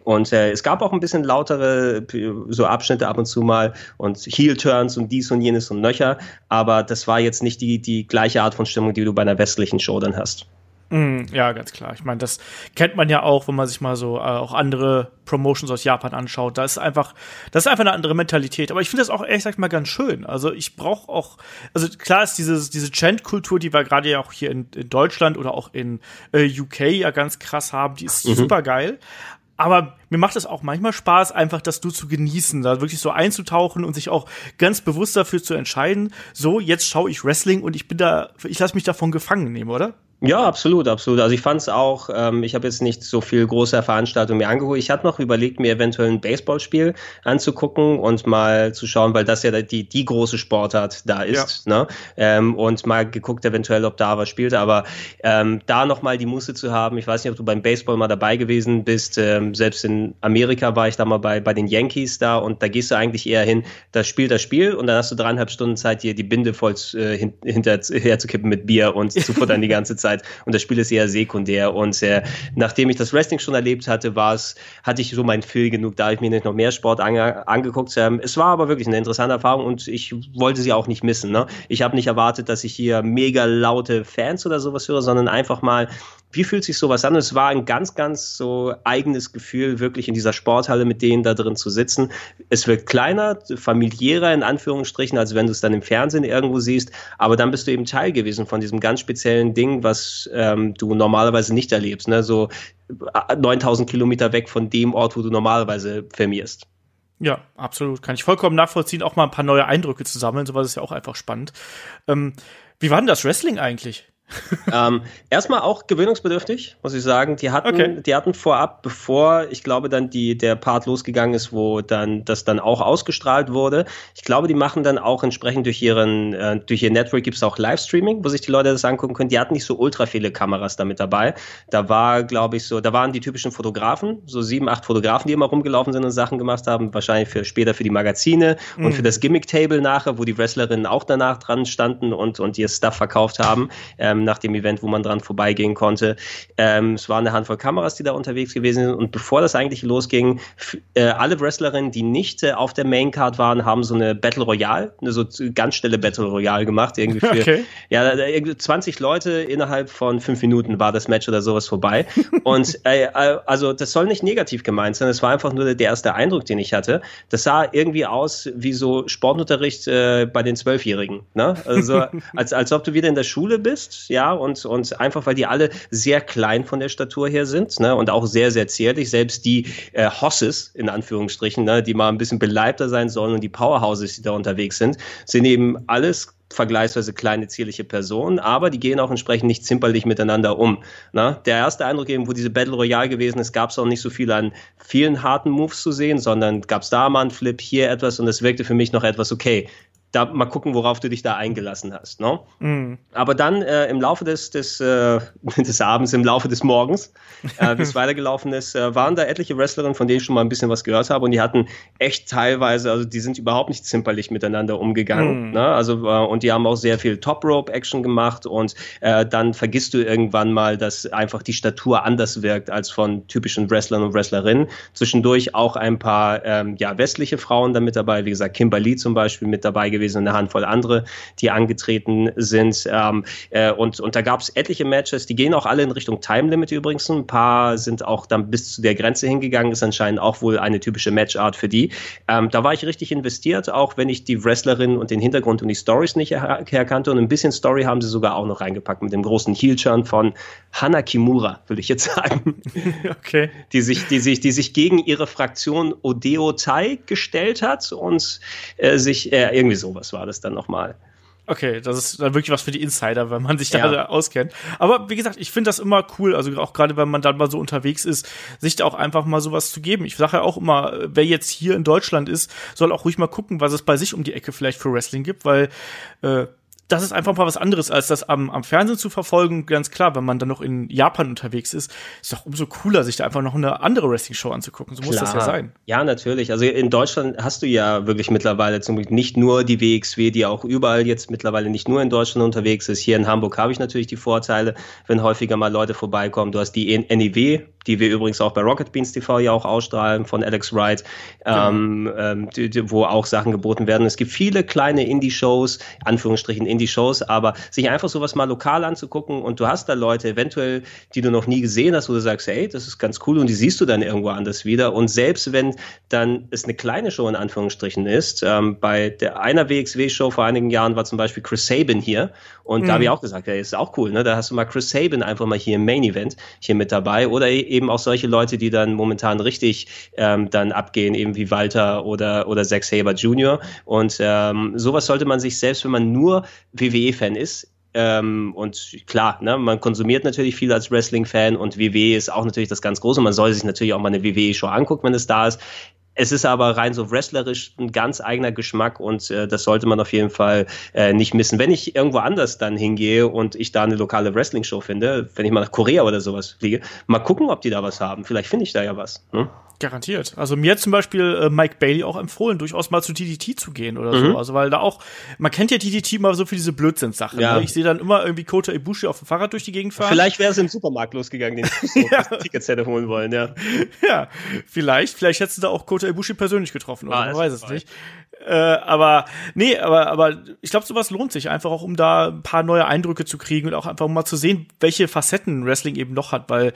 Und äh, es gab auch ein bisschen lautere so Abschnitte ab und zu mal und Heel-Turns und dies und jenes und nöcher, aber das war jetzt nicht die, die gleiche Art von Stimmung, die du bei einer westlichen Show dann hast. Mm, ja, ganz klar. Ich meine, das kennt man ja auch, wenn man sich mal so äh, auch andere Promotions aus Japan anschaut. Da ist einfach, das ist einfach eine andere Mentalität. Aber ich finde das auch ehrlich gesagt mal ganz schön. Also ich brauche auch, also klar ist dieses, diese Chant-Kultur, die wir gerade ja auch hier in, in, Deutschland oder auch in äh, UK ja ganz krass haben, die ist mhm. super geil. Aber mir macht es auch manchmal Spaß, einfach das du zu genießen, da wirklich so einzutauchen und sich auch ganz bewusst dafür zu entscheiden, so, jetzt schaue ich Wrestling und ich bin da, ich lasse mich davon gefangen nehmen, oder? Ja, absolut, absolut. Also ich fand es auch, ähm, ich habe jetzt nicht so viel große Veranstaltungen mir angeholt. Ich hatte noch überlegt, mir eventuell ein Baseballspiel anzugucken und mal zu schauen, weil das ja die, die große Sportart da ist. Ja. Ne? Ähm, und mal geguckt eventuell, ob da was spielt. Aber ähm, da nochmal die Muße zu haben, ich weiß nicht, ob du beim Baseball mal dabei gewesen bist. Ähm, selbst in Amerika war ich da mal bei, bei den Yankees da und da gehst du eigentlich eher hin, das Spiel, das Spiel und dann hast du dreieinhalb Stunden Zeit, dir die Binde voll äh, hinterher zu kippen mit Bier und zu futtern die ganze Zeit. *laughs* Zeit und das Spiel ist eher sekundär. Und äh, nachdem ich das Wrestling schon erlebt hatte, war es, hatte ich so mein Feel genug, da ich mir nicht noch mehr Sport ange angeguckt. Ähm, es war aber wirklich eine interessante Erfahrung und ich wollte sie auch nicht missen. Ne? Ich habe nicht erwartet, dass ich hier mega laute Fans oder sowas höre, sondern einfach mal wie fühlt sich sowas an? Es war ein ganz, ganz so eigenes Gefühl, wirklich in dieser Sporthalle mit denen da drin zu sitzen. Es wird kleiner, familiärer in Anführungsstrichen, als wenn du es dann im Fernsehen irgendwo siehst. Aber dann bist du eben Teil gewesen von diesem ganz speziellen Ding, was ähm, du normalerweise nicht erlebst. Ne? So 9000 äh, Kilometer weg von dem Ort, wo du normalerweise firmierst. Ja, absolut. Kann ich vollkommen nachvollziehen, auch mal ein paar neue Eindrücke zu sammeln. Sowas ist ja auch einfach spannend. Ähm, wie war denn das Wrestling eigentlich? *laughs* ähm, erstmal auch gewöhnungsbedürftig, muss ich sagen. Die hatten, okay. die hatten vorab, bevor ich glaube dann die, der Part losgegangen ist, wo dann das dann auch ausgestrahlt wurde. Ich glaube, die machen dann auch entsprechend durch ihren, äh, durch ihr Network gibt es auch Livestreaming, wo sich die Leute das angucken können. Die hatten nicht so ultra viele Kameras damit dabei. Da war, glaube ich, so, da waren die typischen Fotografen, so sieben, acht Fotografen, die immer rumgelaufen sind und Sachen gemacht haben, wahrscheinlich für später für die Magazine mhm. und für das Gimmick-Table nachher, wo die Wrestlerinnen auch danach dran standen und, und ihr Stuff verkauft haben. Ähm, ähm, nach dem Event, wo man dran vorbeigehen konnte. Ähm, es war eine Handvoll Kameras, die da unterwegs gewesen sind. Und bevor das eigentlich losging, äh, alle Wrestlerinnen, die nicht äh, auf der Maincard waren, haben so eine Battle Royale, eine so ganz schnelle Battle Royale gemacht. Irgendwie für okay. ja, 20 Leute innerhalb von fünf Minuten war das Match oder sowas vorbei. *laughs* Und äh, äh, also das soll nicht negativ gemeint sein. Es war einfach nur der erste Eindruck, den ich hatte. Das sah irgendwie aus wie so Sportunterricht äh, bei den Zwölfjährigen. Ne? Also *laughs* als, als ob du wieder in der Schule bist, ja, und, und einfach, weil die alle sehr klein von der Statur her sind, ne, und auch sehr, sehr zierlich. Selbst die äh, Hosses, in Anführungsstrichen, ne, die mal ein bisschen beleibter sein sollen und die Powerhouses, die da unterwegs sind, sind eben alles vergleichsweise kleine, zierliche Personen, aber die gehen auch entsprechend nicht zimperlich miteinander um. Na, der erste Eindruck eben, wo diese Battle Royale gewesen ist, gab es auch nicht so viel an vielen harten Moves zu sehen, sondern gab es da mal einen Flip, hier etwas und es wirkte für mich noch etwas okay da mal gucken, worauf du dich da eingelassen hast. Ne? Mm. Aber dann äh, im Laufe des, des, äh, *laughs* des Abends, im Laufe des Morgens, äh, *laughs* wie es weitergelaufen ist, äh, waren da etliche Wrestlerinnen, von denen ich schon mal ein bisschen was gehört habe und die hatten echt teilweise, also die sind überhaupt nicht zimperlich miteinander umgegangen. Mm. Ne? Also, äh, und die haben auch sehr viel Top-Rope-Action gemacht und äh, dann vergisst du irgendwann mal, dass einfach die Statur anders wirkt als von typischen Wrestlern und Wrestlerinnen. Zwischendurch auch ein paar ähm, ja, westliche Frauen da mit dabei, wie gesagt, Kimberly zum Beispiel mit dabei gewesen gewesen und eine Handvoll andere, die angetreten sind. Ähm, äh, und, und da gab es etliche Matches, die gehen auch alle in Richtung Time Limit übrigens. Ein paar sind auch dann bis zu der Grenze hingegangen, ist anscheinend auch wohl eine typische Matchart für die. Ähm, da war ich richtig investiert, auch wenn ich die Wrestlerin und den Hintergrund und die Stories nicht her herkannte. Und ein bisschen Story haben sie sogar auch noch reingepackt mit dem großen Heel-Turn von Hana Kimura, würde ich jetzt sagen. *laughs* okay. Die sich, die, sich, die sich gegen ihre Fraktion Odeo Tai gestellt hat und äh, sich äh, irgendwie so sowas war das dann nochmal. Okay, das ist dann wirklich was für die Insider, wenn man sich da ja. auskennt. Aber wie gesagt, ich finde das immer cool, also auch gerade wenn man dann mal so unterwegs ist, sich da auch einfach mal sowas zu geben. Ich sage ja auch immer, wer jetzt hier in Deutschland ist, soll auch ruhig mal gucken, was es bei sich um die Ecke vielleicht für Wrestling gibt, weil äh, das ist einfach mal was anderes, als das am, am Fernsehen zu verfolgen. Ganz klar, wenn man dann noch in Japan unterwegs ist, ist doch umso cooler, sich da einfach noch eine andere Wrestling-Show anzugucken. So muss klar. das ja sein. Ja, natürlich. Also in Deutschland hast du ja wirklich mittlerweile zum Glück nicht nur die WXW, die auch überall jetzt mittlerweile nicht nur in Deutschland unterwegs ist. Hier in Hamburg habe ich natürlich die Vorteile, wenn häufiger mal Leute vorbeikommen. Du hast die NEW die wir übrigens auch bei Rocket Beans TV ja auch ausstrahlen von Alex Wright, genau. ähm, ähm, wo auch Sachen geboten werden. Es gibt viele kleine Indie-Shows, Anführungsstrichen Indie-Shows, aber sich einfach sowas mal lokal anzugucken und du hast da Leute eventuell, die du noch nie gesehen hast, wo du sagst, hey, das ist ganz cool und die siehst du dann irgendwo anders wieder. Und selbst wenn dann es eine kleine Show in Anführungsstrichen ist, ähm, bei der einer WXW-Show vor einigen Jahren war zum Beispiel Chris Sabin hier und mhm. da habe ich auch gesagt, ja, ist auch cool, ne? Da hast du mal Chris Sabin einfach mal hier im Main Event hier mit dabei oder eben auch solche Leute, die dann momentan richtig ähm, dann abgehen, eben wie Walter oder, oder Zack Saber Jr. Und ähm, sowas sollte man sich selbst, wenn man nur WWE-Fan ist, ähm, und klar, ne, man konsumiert natürlich viel als Wrestling-Fan und WWE ist auch natürlich das ganz Große. Man soll sich natürlich auch mal eine WWE-Show angucken, wenn es da ist. Es ist aber rein so wrestlerisch ein ganz eigener Geschmack und äh, das sollte man auf jeden Fall äh, nicht missen. Wenn ich irgendwo anders dann hingehe und ich da eine lokale Wrestling-Show finde, wenn ich mal nach Korea oder sowas fliege, mal gucken, ob die da was haben. Vielleicht finde ich da ja was. Hm? Garantiert. Also mir zum Beispiel äh, Mike Bailey auch empfohlen, durchaus mal zu DDT zu gehen oder mhm. so. Also weil da auch, man kennt ja DDT immer so für diese Blödsinnssachen. Ja. Ne? Ich sehe dann immer irgendwie Kota Ibushi auf dem Fahrrad durch die Gegend fahren. Vielleicht wäre es im Supermarkt losgegangen, den *laughs* so ja. Tickets hätte holen wollen, ja. Ja, vielleicht. Vielleicht hättest du da auch Kota Ibushi persönlich getroffen. Oder ah, man weiß es nicht. Äh, aber nee, aber, aber ich glaube, sowas lohnt sich einfach auch, um da ein paar neue Eindrücke zu kriegen und auch einfach um mal zu sehen, welche Facetten Wrestling eben noch hat, weil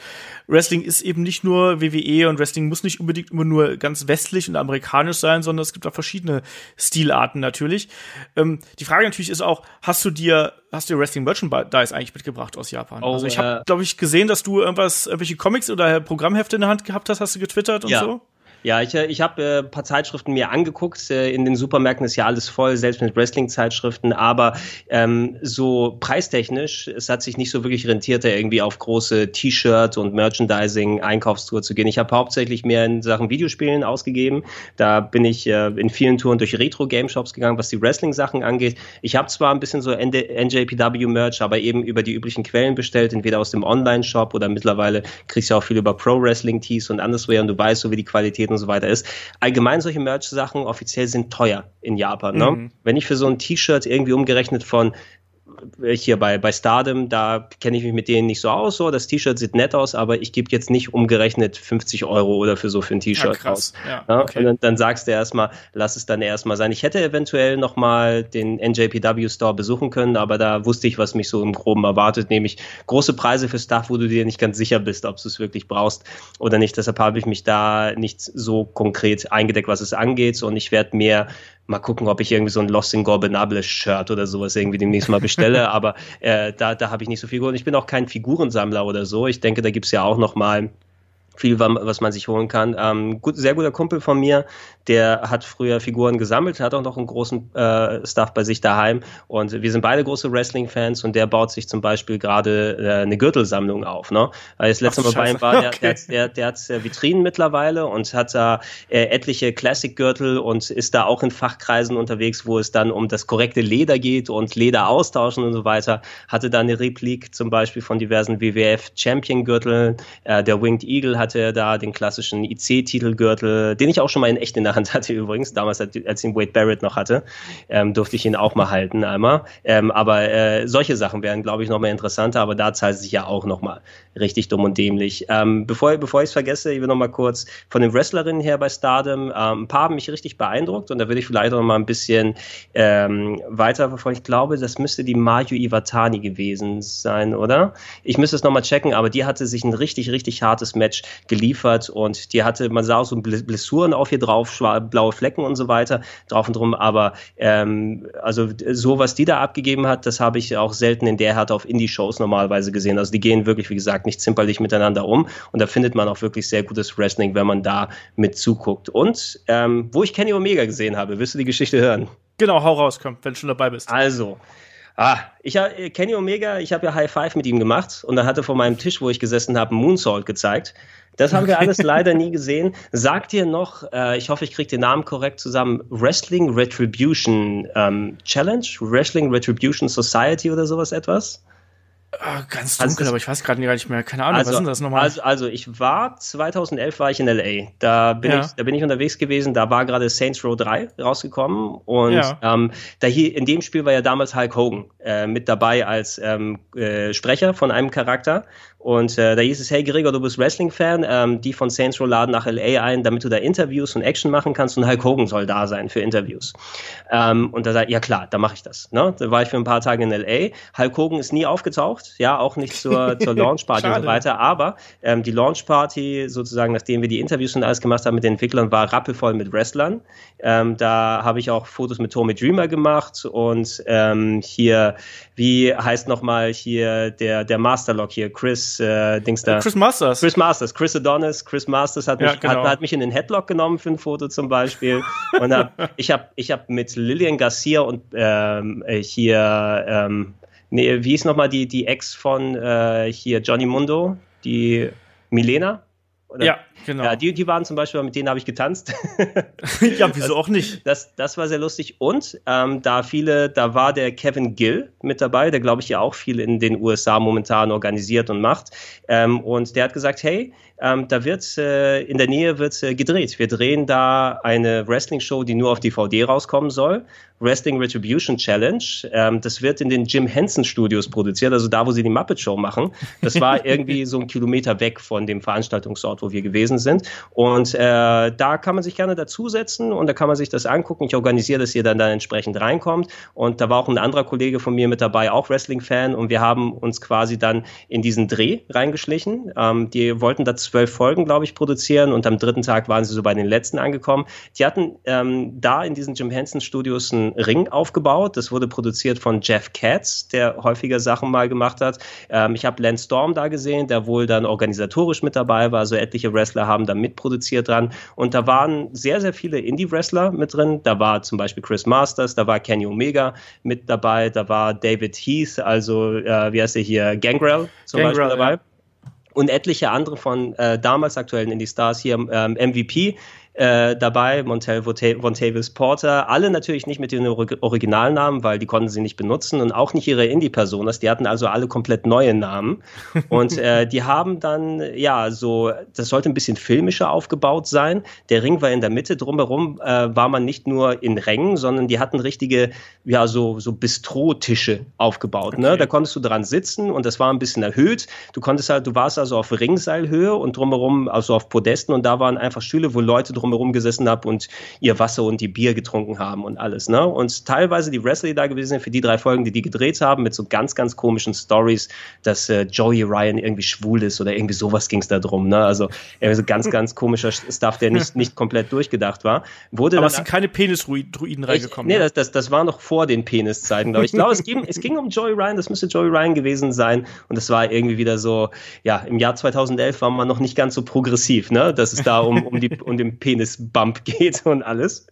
Wrestling ist eben nicht nur WWE und Wrestling muss nicht unbedingt immer nur ganz westlich und amerikanisch sein, sondern es gibt auch verschiedene Stilarten natürlich. Ähm, die Frage natürlich ist auch, hast du dir hast du Wrestling Merchandise eigentlich mitgebracht aus Japan? Oh, also ich habe, äh, glaube ich, gesehen, dass du irgendwas, irgendwelche Comics oder Programmhefte in der Hand gehabt hast, hast du getwittert und ja. so? Ja, ich, äh, ich habe äh, paar Zeitschriften mir angeguckt. Äh, in den Supermärkten ist ja alles voll, selbst mit Wrestling-Zeitschriften. Aber ähm, so preistechnisch, es hat sich nicht so wirklich rentiert, da irgendwie auf große T-Shirt und Merchandising-Einkaufstour zu gehen. Ich habe hauptsächlich mehr in Sachen Videospielen ausgegeben. Da bin ich äh, in vielen Touren durch Retro-Game-Shops gegangen, was die Wrestling-Sachen angeht. Ich habe zwar ein bisschen so NJPW-Merch, aber eben über die üblichen Quellen bestellt, entweder aus dem Online-Shop oder mittlerweile kriegst du auch viel über Pro-Wrestling-Tees und anderswehr und du weißt so, wie die Qualität und so weiter ist. Allgemein solche Merch-Sachen offiziell sind teuer in Japan. Ne? Mhm. Wenn ich für so ein T-Shirt irgendwie umgerechnet von hier bei, bei Stardom, da kenne ich mich mit denen nicht so aus. So, das T-Shirt sieht nett aus, aber ich gebe jetzt nicht umgerechnet 50 Euro oder für so für ein T-Shirt ja, aus. Ja, ja, okay. Und dann, dann, sagst du erstmal, lass es dann erstmal sein. Ich hätte eventuell nochmal den NJPW Store besuchen können, aber da wusste ich, was mich so im Groben erwartet, nämlich große Preise für Stuff, wo du dir nicht ganz sicher bist, ob du es wirklich brauchst oder nicht. Deshalb habe ich mich da nicht so konkret eingedeckt, was es angeht. Und ich werde mehr mal gucken, ob ich irgendwie so ein Lost in Gorbinables Shirt oder sowas irgendwie demnächst mal bestelle. *laughs* aber äh, da, da habe ich nicht so viel Figuren. Ich bin auch kein Figurensammler oder so. Ich denke, da gibt es ja auch noch mal viel, was man sich holen kann. Ähm, gut, sehr guter Kumpel von mir, der hat früher Figuren gesammelt, hat auch noch einen großen äh, Stuff bei sich daheim und wir sind beide große Wrestling-Fans und der baut sich zum Beispiel gerade äh, eine Gürtelsammlung auf. Ne? Weil das letzte Ach, Mal bei ihm war, der, okay. der, der, der hat äh, Vitrinen mittlerweile und hat da äh, etliche Classic-Gürtel und ist da auch in Fachkreisen unterwegs, wo es dann um das korrekte Leder geht und Leder austauschen und so weiter. Hatte da eine Replik zum Beispiel von diversen WWF-Champion-Gürteln. Äh, der Winged Eagle hatte er da den klassischen IC-Titelgürtel, den ich auch schon mal in echt in der Hand hatte *laughs* übrigens, damals als ihn Wade Barrett noch hatte, ähm, durfte ich ihn auch mal halten einmal. Ähm, aber äh, solche Sachen wären, glaube ich, noch mal interessanter, aber da zahlt es sich ja auch noch mal richtig dumm und dämlich. Ähm, bevor bevor ich es vergesse, ich will noch mal kurz von den Wrestlerinnen her bei Stardom, ähm, ein paar haben mich richtig beeindruckt und da will ich vielleicht noch mal ein bisschen ähm, weiter verfolgen. Ich glaube, das müsste die Mayu Iwatani gewesen sein, oder? Ich müsste es noch mal checken, aber die hatte sich ein richtig, richtig hartes Match geliefert und die hatte, man sah auch so Blessuren auf ihr drauf, blaue Flecken und so weiter drauf und drum, aber ähm, also so, was die da abgegeben hat, das habe ich auch selten in der Härte auf Indie-Shows normalerweise gesehen. Also die gehen wirklich, wie gesagt, nicht zimperlich miteinander um und da findet man auch wirklich sehr gutes Wrestling, wenn man da mit zuguckt. Und ähm, wo ich Kenny Omega gesehen habe, wirst du die Geschichte hören? Genau, hau raus, komm, wenn du schon dabei bist. Also, Ah, ich äh, Kenny Omega, ich habe ja High Five mit ihm gemacht und er hatte vor meinem Tisch, wo ich gesessen habe, Moonsault gezeigt. Das haben wir alles leider nie *laughs* gesehen. Sagt ihr noch, äh, ich hoffe, ich kriege den Namen korrekt zusammen, Wrestling Retribution ähm, Challenge? Wrestling Retribution Society oder sowas etwas? Oh, ganz dunkel, also aber ich weiß gerade gar nicht mehr. Keine Ahnung, also, was ist das nochmal? Also, also ich war 2011 war ich in LA. Da bin ja. ich, da bin ich unterwegs gewesen. Da war gerade Saints Row 3 rausgekommen und ja. ähm, da hier in dem Spiel war ja damals Hulk Hogan äh, mit dabei als ähm, äh, Sprecher von einem Charakter Und äh, da hieß es, hey Gregor, du bist Wrestling-Fan, ähm, die von Saints Row laden nach LA ein, damit du da Interviews und Action machen kannst und Hulk Hogan soll da sein für Interviews. Ähm, und da sagt ja klar, da mache ich das. Ne? Da war ich für ein paar Tage in LA. Hulk Hogan ist nie aufgetaucht, ja, auch nicht zur, *laughs* zur Launch-Party und so weiter, aber ähm, die Launch-Party, sozusagen, nachdem wir die Interviews und alles gemacht haben mit den Entwicklern, war rappelvoll mit Wrestlern. Ähm, da habe ich auch Fotos mit Tommy Dreamer gemacht und ähm, hier, wie heißt nochmal hier der, der Masterlock hier, Chris äh, Dings da. Chris Masters. Chris Masters, Chris Adonis. Chris Masters hat mich, ja, genau. hat, hat, mich in den Headlock genommen für ein Foto zum Beispiel. und hab, *laughs* ich habe ich hab mit Lillian Garcia und ähm, hier, ähm, nee, wie ist nochmal die, die Ex von äh, hier Johnny Mundo? Die Milena? Oder? Ja, genau. Ja, die, die waren zum Beispiel, mit denen habe ich getanzt. *laughs* ja, wieso das, auch nicht? Das, das war sehr lustig. Und ähm, da viele, da war der Kevin Gill mit dabei, der glaube ich ja auch viel in den USA momentan organisiert und macht. Ähm, und der hat gesagt, hey, ähm, da wird äh, in der Nähe wird äh, gedreht. Wir drehen da eine Wrestling-Show, die nur auf DVD rauskommen soll. Wrestling Retribution Challenge. Ähm, das wird in den Jim Henson Studios produziert, also da, wo sie die Muppet Show machen. Das war *laughs* irgendwie so ein Kilometer weg von dem Veranstaltungsort, wo wir gewesen sind. Und äh, da kann man sich gerne dazusetzen und da kann man sich das angucken. Ich organisiere, dass ihr dann da entsprechend reinkommt. Und da war auch ein anderer Kollege von mir mit dabei, auch Wrestling-Fan. Und wir haben uns quasi dann in diesen Dreh reingeschlichen. Ähm, die wollten da zwölf Folgen, glaube ich, produzieren und am dritten Tag waren sie so bei den letzten angekommen. Die hatten ähm, da in diesen Jim Henson Studios ein Ring aufgebaut. Das wurde produziert von Jeff Katz, der häufiger Sachen mal gemacht hat. Ähm, ich habe Lance Storm da gesehen, der wohl dann organisatorisch mit dabei war. Also etliche Wrestler haben da mitproduziert dran. Und da waren sehr, sehr viele Indie-Wrestler mit drin. Da war zum Beispiel Chris Masters, da war Kenny Omega mit dabei, da war David Heath, also äh, wie heißt er hier, Gangrel zum Gangrel, Beispiel dabei. Ja. Und etliche andere von äh, damals aktuellen Indie-Stars hier, ähm, MVP, äh, dabei, Montel Vontavis Porter, alle natürlich nicht mit den Originalnamen, weil die konnten sie nicht benutzen und auch nicht ihre Indie-Personas, die hatten also alle komplett neue Namen *laughs* und äh, die haben dann, ja, so, das sollte ein bisschen filmischer aufgebaut sein, der Ring war in der Mitte, drumherum äh, war man nicht nur in Rängen, sondern die hatten richtige, ja, so, so Bistro-Tische aufgebaut, ne? okay. ne? da konntest du dran sitzen und das war ein bisschen erhöht, du konntest halt, du warst also auf Ringseilhöhe und drumherum, also auf Podesten und da waren einfach Stühle, wo Leute drumherum gesessen habe und ihr Wasser und die Bier getrunken haben und alles. Ne? Und teilweise die Wrestler, die da gewesen sind, für die drei Folgen, die die gedreht haben, mit so ganz, ganz komischen Stories, dass äh, Joey Ryan irgendwie schwul ist oder irgendwie sowas ging es da drum. Ne? Also so ganz, *laughs* ganz komischer Stuff, der nicht, nicht komplett durchgedacht war. Wurde Aber es sind keine Penis-Druiden reingekommen. Nee, ne? das, das, das war noch vor den Peniszeiten, glaube ich. Ich glaube, es ging, es ging um Joey Ryan, das müsste Joey Ryan gewesen sein. Und das war irgendwie wieder so, ja, im Jahr 2011 war man noch nicht ganz so progressiv, ne? dass es da um, um, die, um den Penis Penis-Bump *laughs* geht und alles.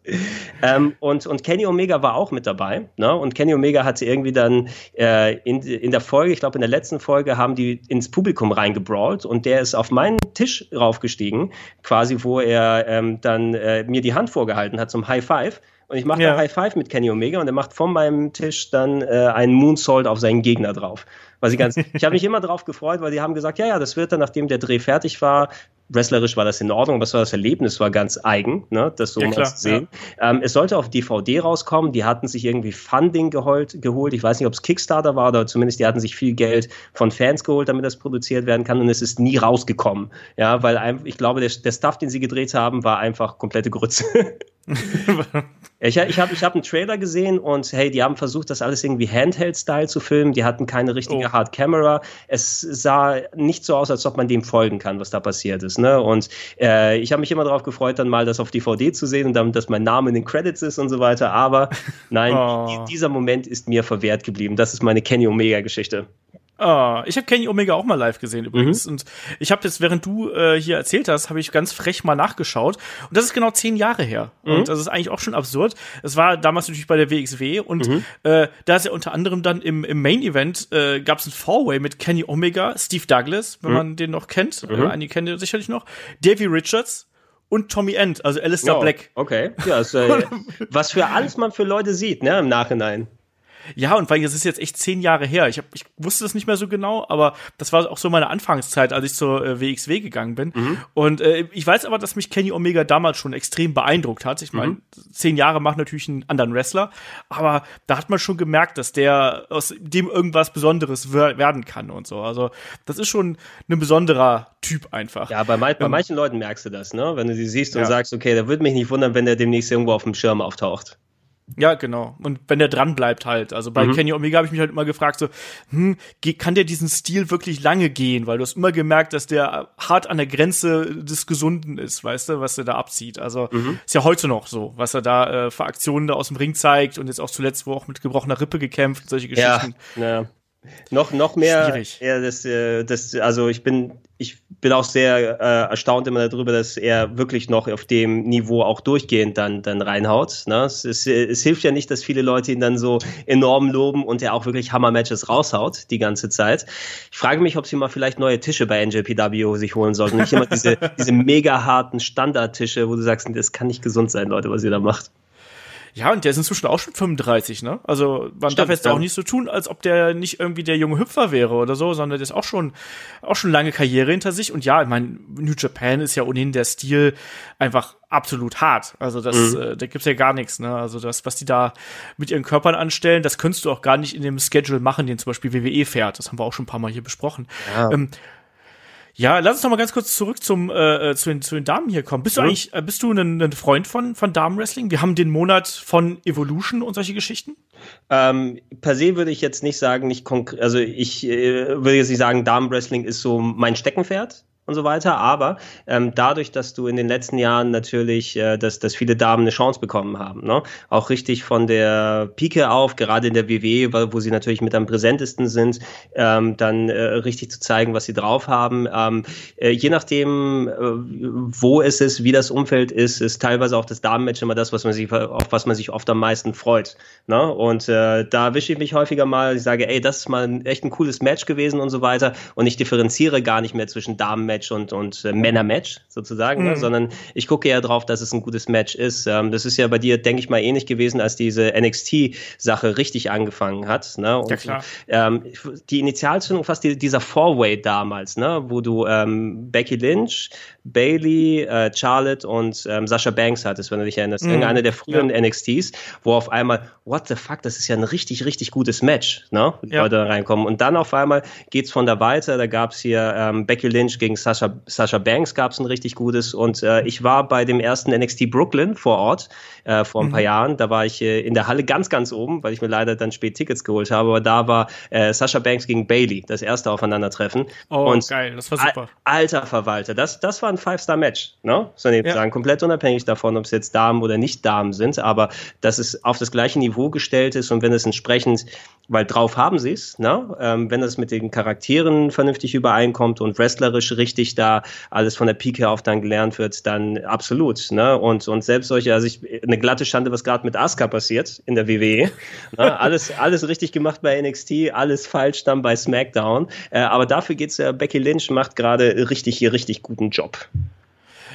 Ähm, und, und Kenny Omega war auch mit dabei. Ne? Und Kenny Omega hatte irgendwie dann äh, in, in der Folge, ich glaube in der letzten Folge, haben die ins Publikum reingebrawlt und der ist auf meinen Tisch raufgestiegen, quasi wo er ähm, dann äh, mir die Hand vorgehalten hat zum High Five. Und ich mache ja. High Five mit Kenny Omega und er macht von meinem Tisch dann äh, einen Moonsault auf seinen Gegner drauf. Was ich ganz, ich habe mich immer darauf gefreut, weil die haben gesagt, ja, ja, das wird dann, nachdem der Dreh fertig war, wrestlerisch war das in Ordnung, aber war das Erlebnis war ganz eigen, ne, das so ja, mal zu sehen. Ja. Ähm, es sollte auf DVD rauskommen, die hatten sich irgendwie Funding geholt, geholt. ich weiß nicht, ob es Kickstarter war oder zumindest die hatten sich viel Geld von Fans geholt, damit das produziert werden kann und es ist nie rausgekommen, ja, weil ich glaube, der, der Stuff, den sie gedreht haben, war einfach komplette Grütze. *laughs* ich ich habe ich hab einen Trailer gesehen und hey, die haben versucht, das alles irgendwie Handheld-Style zu filmen. Die hatten keine richtige oh. Hard Camera. Es sah nicht so aus, als ob man dem folgen kann, was da passiert ist. Ne? Und äh, ich habe mich immer darauf gefreut, dann mal das auf DVD zu sehen und dann, dass mein Name in den Credits ist und so weiter. Aber nein, *laughs* oh. dieser Moment ist mir verwehrt geblieben. Das ist meine Kenny Omega-Geschichte. Oh, ich habe Kenny Omega auch mal live gesehen übrigens. Mhm. Und ich habe jetzt, während du äh, hier erzählt hast, habe ich ganz frech mal nachgeschaut. Und das ist genau zehn Jahre her. Mhm. Und das ist eigentlich auch schon absurd. Es war damals natürlich bei der WXW. Und mhm. äh, da ist ja unter anderem dann im, im Main Event äh, gab es ein Four-Way mit Kenny Omega, Steve Douglas, wenn mhm. man den noch kennt. Äh, einige kennen den sicherlich noch. Davey Richards, und Tommy End, also Alistair oh, Black. Okay, ja, äh, *laughs* was für alles man für Leute sieht, ne, im Nachhinein. Ja, und weil es ist jetzt echt zehn Jahre her. Ich, hab, ich wusste das nicht mehr so genau, aber das war auch so meine Anfangszeit, als ich zur äh, WXW gegangen bin. Mhm. Und äh, ich weiß aber, dass mich Kenny Omega damals schon extrem beeindruckt hat. Ich meine, mhm. zehn Jahre macht natürlich einen anderen Wrestler, aber da hat man schon gemerkt, dass der aus dem irgendwas Besonderes werden kann und so. Also das ist schon ein besonderer Typ einfach. Ja, bei, bei ähm, manchen Leuten merkst du das, ne? Wenn du sie siehst und ja. sagst, okay, da würde mich nicht wundern, wenn der demnächst irgendwo auf dem Schirm auftaucht. Ja, genau. Und wenn der dran bleibt halt. Also bei mhm. Kenny Omega habe ich mich halt immer gefragt, so, hm, kann der diesen Stil wirklich lange gehen? Weil du hast immer gemerkt, dass der hart an der Grenze des Gesunden ist, weißt du, was er da abzieht. Also mhm. ist ja heute noch so, was er da äh, für Aktionen da aus dem Ring zeigt und jetzt auch zuletzt, wo auch mit gebrochener Rippe gekämpft, solche Geschichten. Ja, ja. Noch, noch mehr, Schwierig. Ja, das, äh, das, also ich bin, ich bin auch sehr äh, erstaunt immer darüber, dass er wirklich noch auf dem Niveau auch durchgehend dann, dann reinhaut. Ne? Es, es, es hilft ja nicht, dass viele Leute ihn dann so enorm loben und er auch wirklich Hammer-Matches raushaut die ganze Zeit. Ich frage mich, ob sie mal vielleicht neue Tische bei NJPW sich holen sollten. Nicht immer diese, *laughs* diese mega harten Standardtische, wo du sagst, das kann nicht gesund sein, Leute, was ihr da macht. Ja, und der ist inzwischen auch schon 35, ne? Also man Stimmt, darf jetzt ja. auch nicht so tun, als ob der nicht irgendwie der junge Hüpfer wäre oder so, sondern der ist auch schon auch schon lange Karriere hinter sich. Und ja, ich meine, New Japan ist ja ohnehin der Stil einfach absolut hart. Also das, mhm. äh, da gibt's ja gar nichts, ne? Also das, was die da mit ihren Körpern anstellen, das könntest du auch gar nicht in dem Schedule machen, den zum Beispiel WWE fährt. Das haben wir auch schon ein paar Mal hier besprochen. Ja. Ähm, ja, lass uns noch mal ganz kurz zurück zum äh, äh, zu, den, zu den Damen hier kommen. Bist du eigentlich äh, bist du ein, ein Freund von von Damenwrestling? Wir haben den Monat von Evolution und solche Geschichten. Ähm, per se würde ich jetzt nicht sagen, nicht konkret, also ich äh, würde jetzt nicht sagen, Damenwrestling ist so mein Steckenpferd und so weiter. Aber ähm, dadurch, dass du in den letzten Jahren natürlich, äh, dass, dass viele Damen eine Chance bekommen haben, ne? auch richtig von der Pike auf, gerade in der WWE, wo sie natürlich mit am präsentesten sind, ähm, dann äh, richtig zu zeigen, was sie drauf haben. Ähm, äh, je nachdem, äh, wo es ist, wie das Umfeld ist, ist teilweise auch das Damenmatch immer das, was man sich, auf was man sich oft am meisten freut. Ne? Und äh, da wische ich mich häufiger mal, ich sage, ey, das ist mal echt ein cooles Match gewesen und so weiter. Und ich differenziere gar nicht mehr zwischen Damenmatch Match und, und äh, Männer-Match sozusagen, ne? mhm. ne? sondern ich gucke eher drauf, dass es ein gutes Match ist. Ähm, das ist ja bei dir, denke ich mal, ähnlich gewesen, als diese NXT-Sache richtig angefangen hat. Ne? Und, ja, klar. Ähm, die Initialzündung fast die, dieser Four-Way damals, ne? wo du ähm, Becky Lynch, Bailey, äh, Charlotte und ähm, Sasha Banks hattest, wenn du dich erinnerst. Mhm. Irgendeine der früheren ja. NXTs, wo auf einmal, what the fuck, das ist ja ein richtig, richtig gutes Match, ne? Die ja. Leute da reinkommen. Und dann auf einmal geht's von da weiter. Da gab's hier ähm, Becky Lynch gegen Sasha, Sasha Banks gab's ein richtig gutes. Und äh, ich war bei dem ersten NXT Brooklyn vor Ort äh, vor ein mhm. paar Jahren. Da war ich äh, in der Halle ganz, ganz oben, weil ich mir leider dann spät Tickets geholt habe. Aber da war äh, Sasha Banks gegen Bailey, das erste Aufeinandertreffen. Oh, und geil, das war super. Alter Verwalter, das, das war ein Five-Star-Match, ne? So ja. sagen, komplett unabhängig davon, ob es jetzt Damen oder nicht Damen sind, aber dass es auf das gleiche Niveau gestellt ist und wenn es entsprechend, weil drauf haben sie es, ne? Ähm, wenn das mit den Charakteren vernünftig übereinkommt und wrestlerisch richtig da alles von der Pike auf dann gelernt wird, dann absolut, ne? Und, und selbst solche, also ich, eine glatte Schande, was gerade mit Asuka passiert in der WWE. Ne? *laughs* alles, alles richtig gemacht bei NXT, alles falsch dann bei SmackDown. Äh, aber dafür geht's ja, Becky Lynch macht gerade richtig hier richtig guten Job.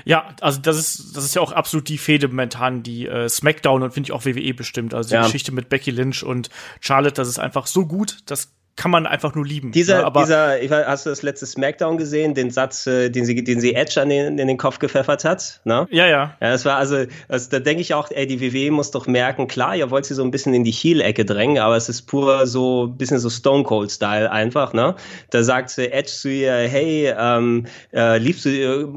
Ja, also das ist, das ist ja auch absolut die Fehde momentan, die äh, SmackDown und finde ich auch WWE bestimmt. Also die ja. Geschichte mit Becky Lynch und Charlotte, das ist einfach so gut, das kann man einfach nur lieben. Dieser, ja, aber dieser, ich weiß, hast du das letzte Smackdown gesehen, den Satz, äh, den sie, den sie Edge an den, in den Kopf gepfeffert hat? Ne? Ja, ja. Ja, das war also, also da denke ich auch, ey, die WWE muss doch merken, klar, ihr wollt sie so ein bisschen in die Heel-Ecke drängen, aber es ist pur so ein bisschen so Stone Cold-Style einfach, ne? Da sagt sie Edge zu ihr, hey, ähm, äh, liebst du, äh,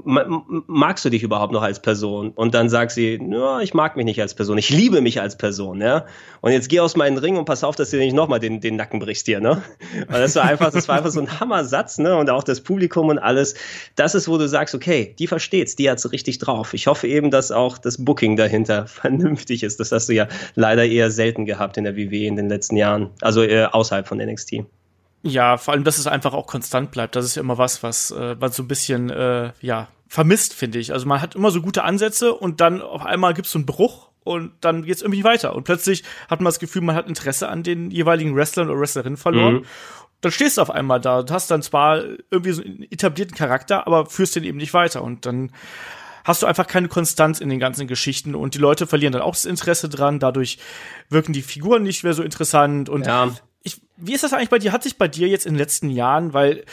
magst du dich überhaupt noch als Person? Und dann sagt sie, ja, ich mag mich nicht als Person, ich liebe mich als Person, ja? Und jetzt geh aus meinem Ring und pass auf, dass du nicht nochmal den, den Nacken brichst hier, ne? Weil das war einfach, das war einfach so ein Hammersatz, ne? Und auch das Publikum und alles. Das ist, wo du sagst, okay, die versteht's, die hat's richtig drauf. Ich hoffe eben, dass auch das Booking dahinter *laughs* vernünftig ist. Das hast du ja leider eher selten gehabt in der WWE in den letzten Jahren. Also äh, außerhalb von NXT. Ja, vor allem, dass es einfach auch konstant bleibt. Das ist ja immer was, was, äh, was so ein bisschen, äh, ja, vermisst, finde ich. Also man hat immer so gute Ansätze und dann auf einmal gibt's so einen Bruch und dann geht's irgendwie weiter. Und plötzlich hat man das Gefühl, man hat Interesse an den jeweiligen Wrestlern oder Wrestlerinnen verloren. Mhm. Dann stehst du auf einmal da. Du hast dann zwar irgendwie so einen etablierten Charakter, aber führst den eben nicht weiter. Und dann hast du einfach keine Konstanz in den ganzen Geschichten und die Leute verlieren dann auch das Interesse dran. Dadurch wirken die Figuren nicht mehr so interessant und ja. ich, wie ist das eigentlich bei dir? Hat sich bei dir jetzt in den letzten Jahren, weil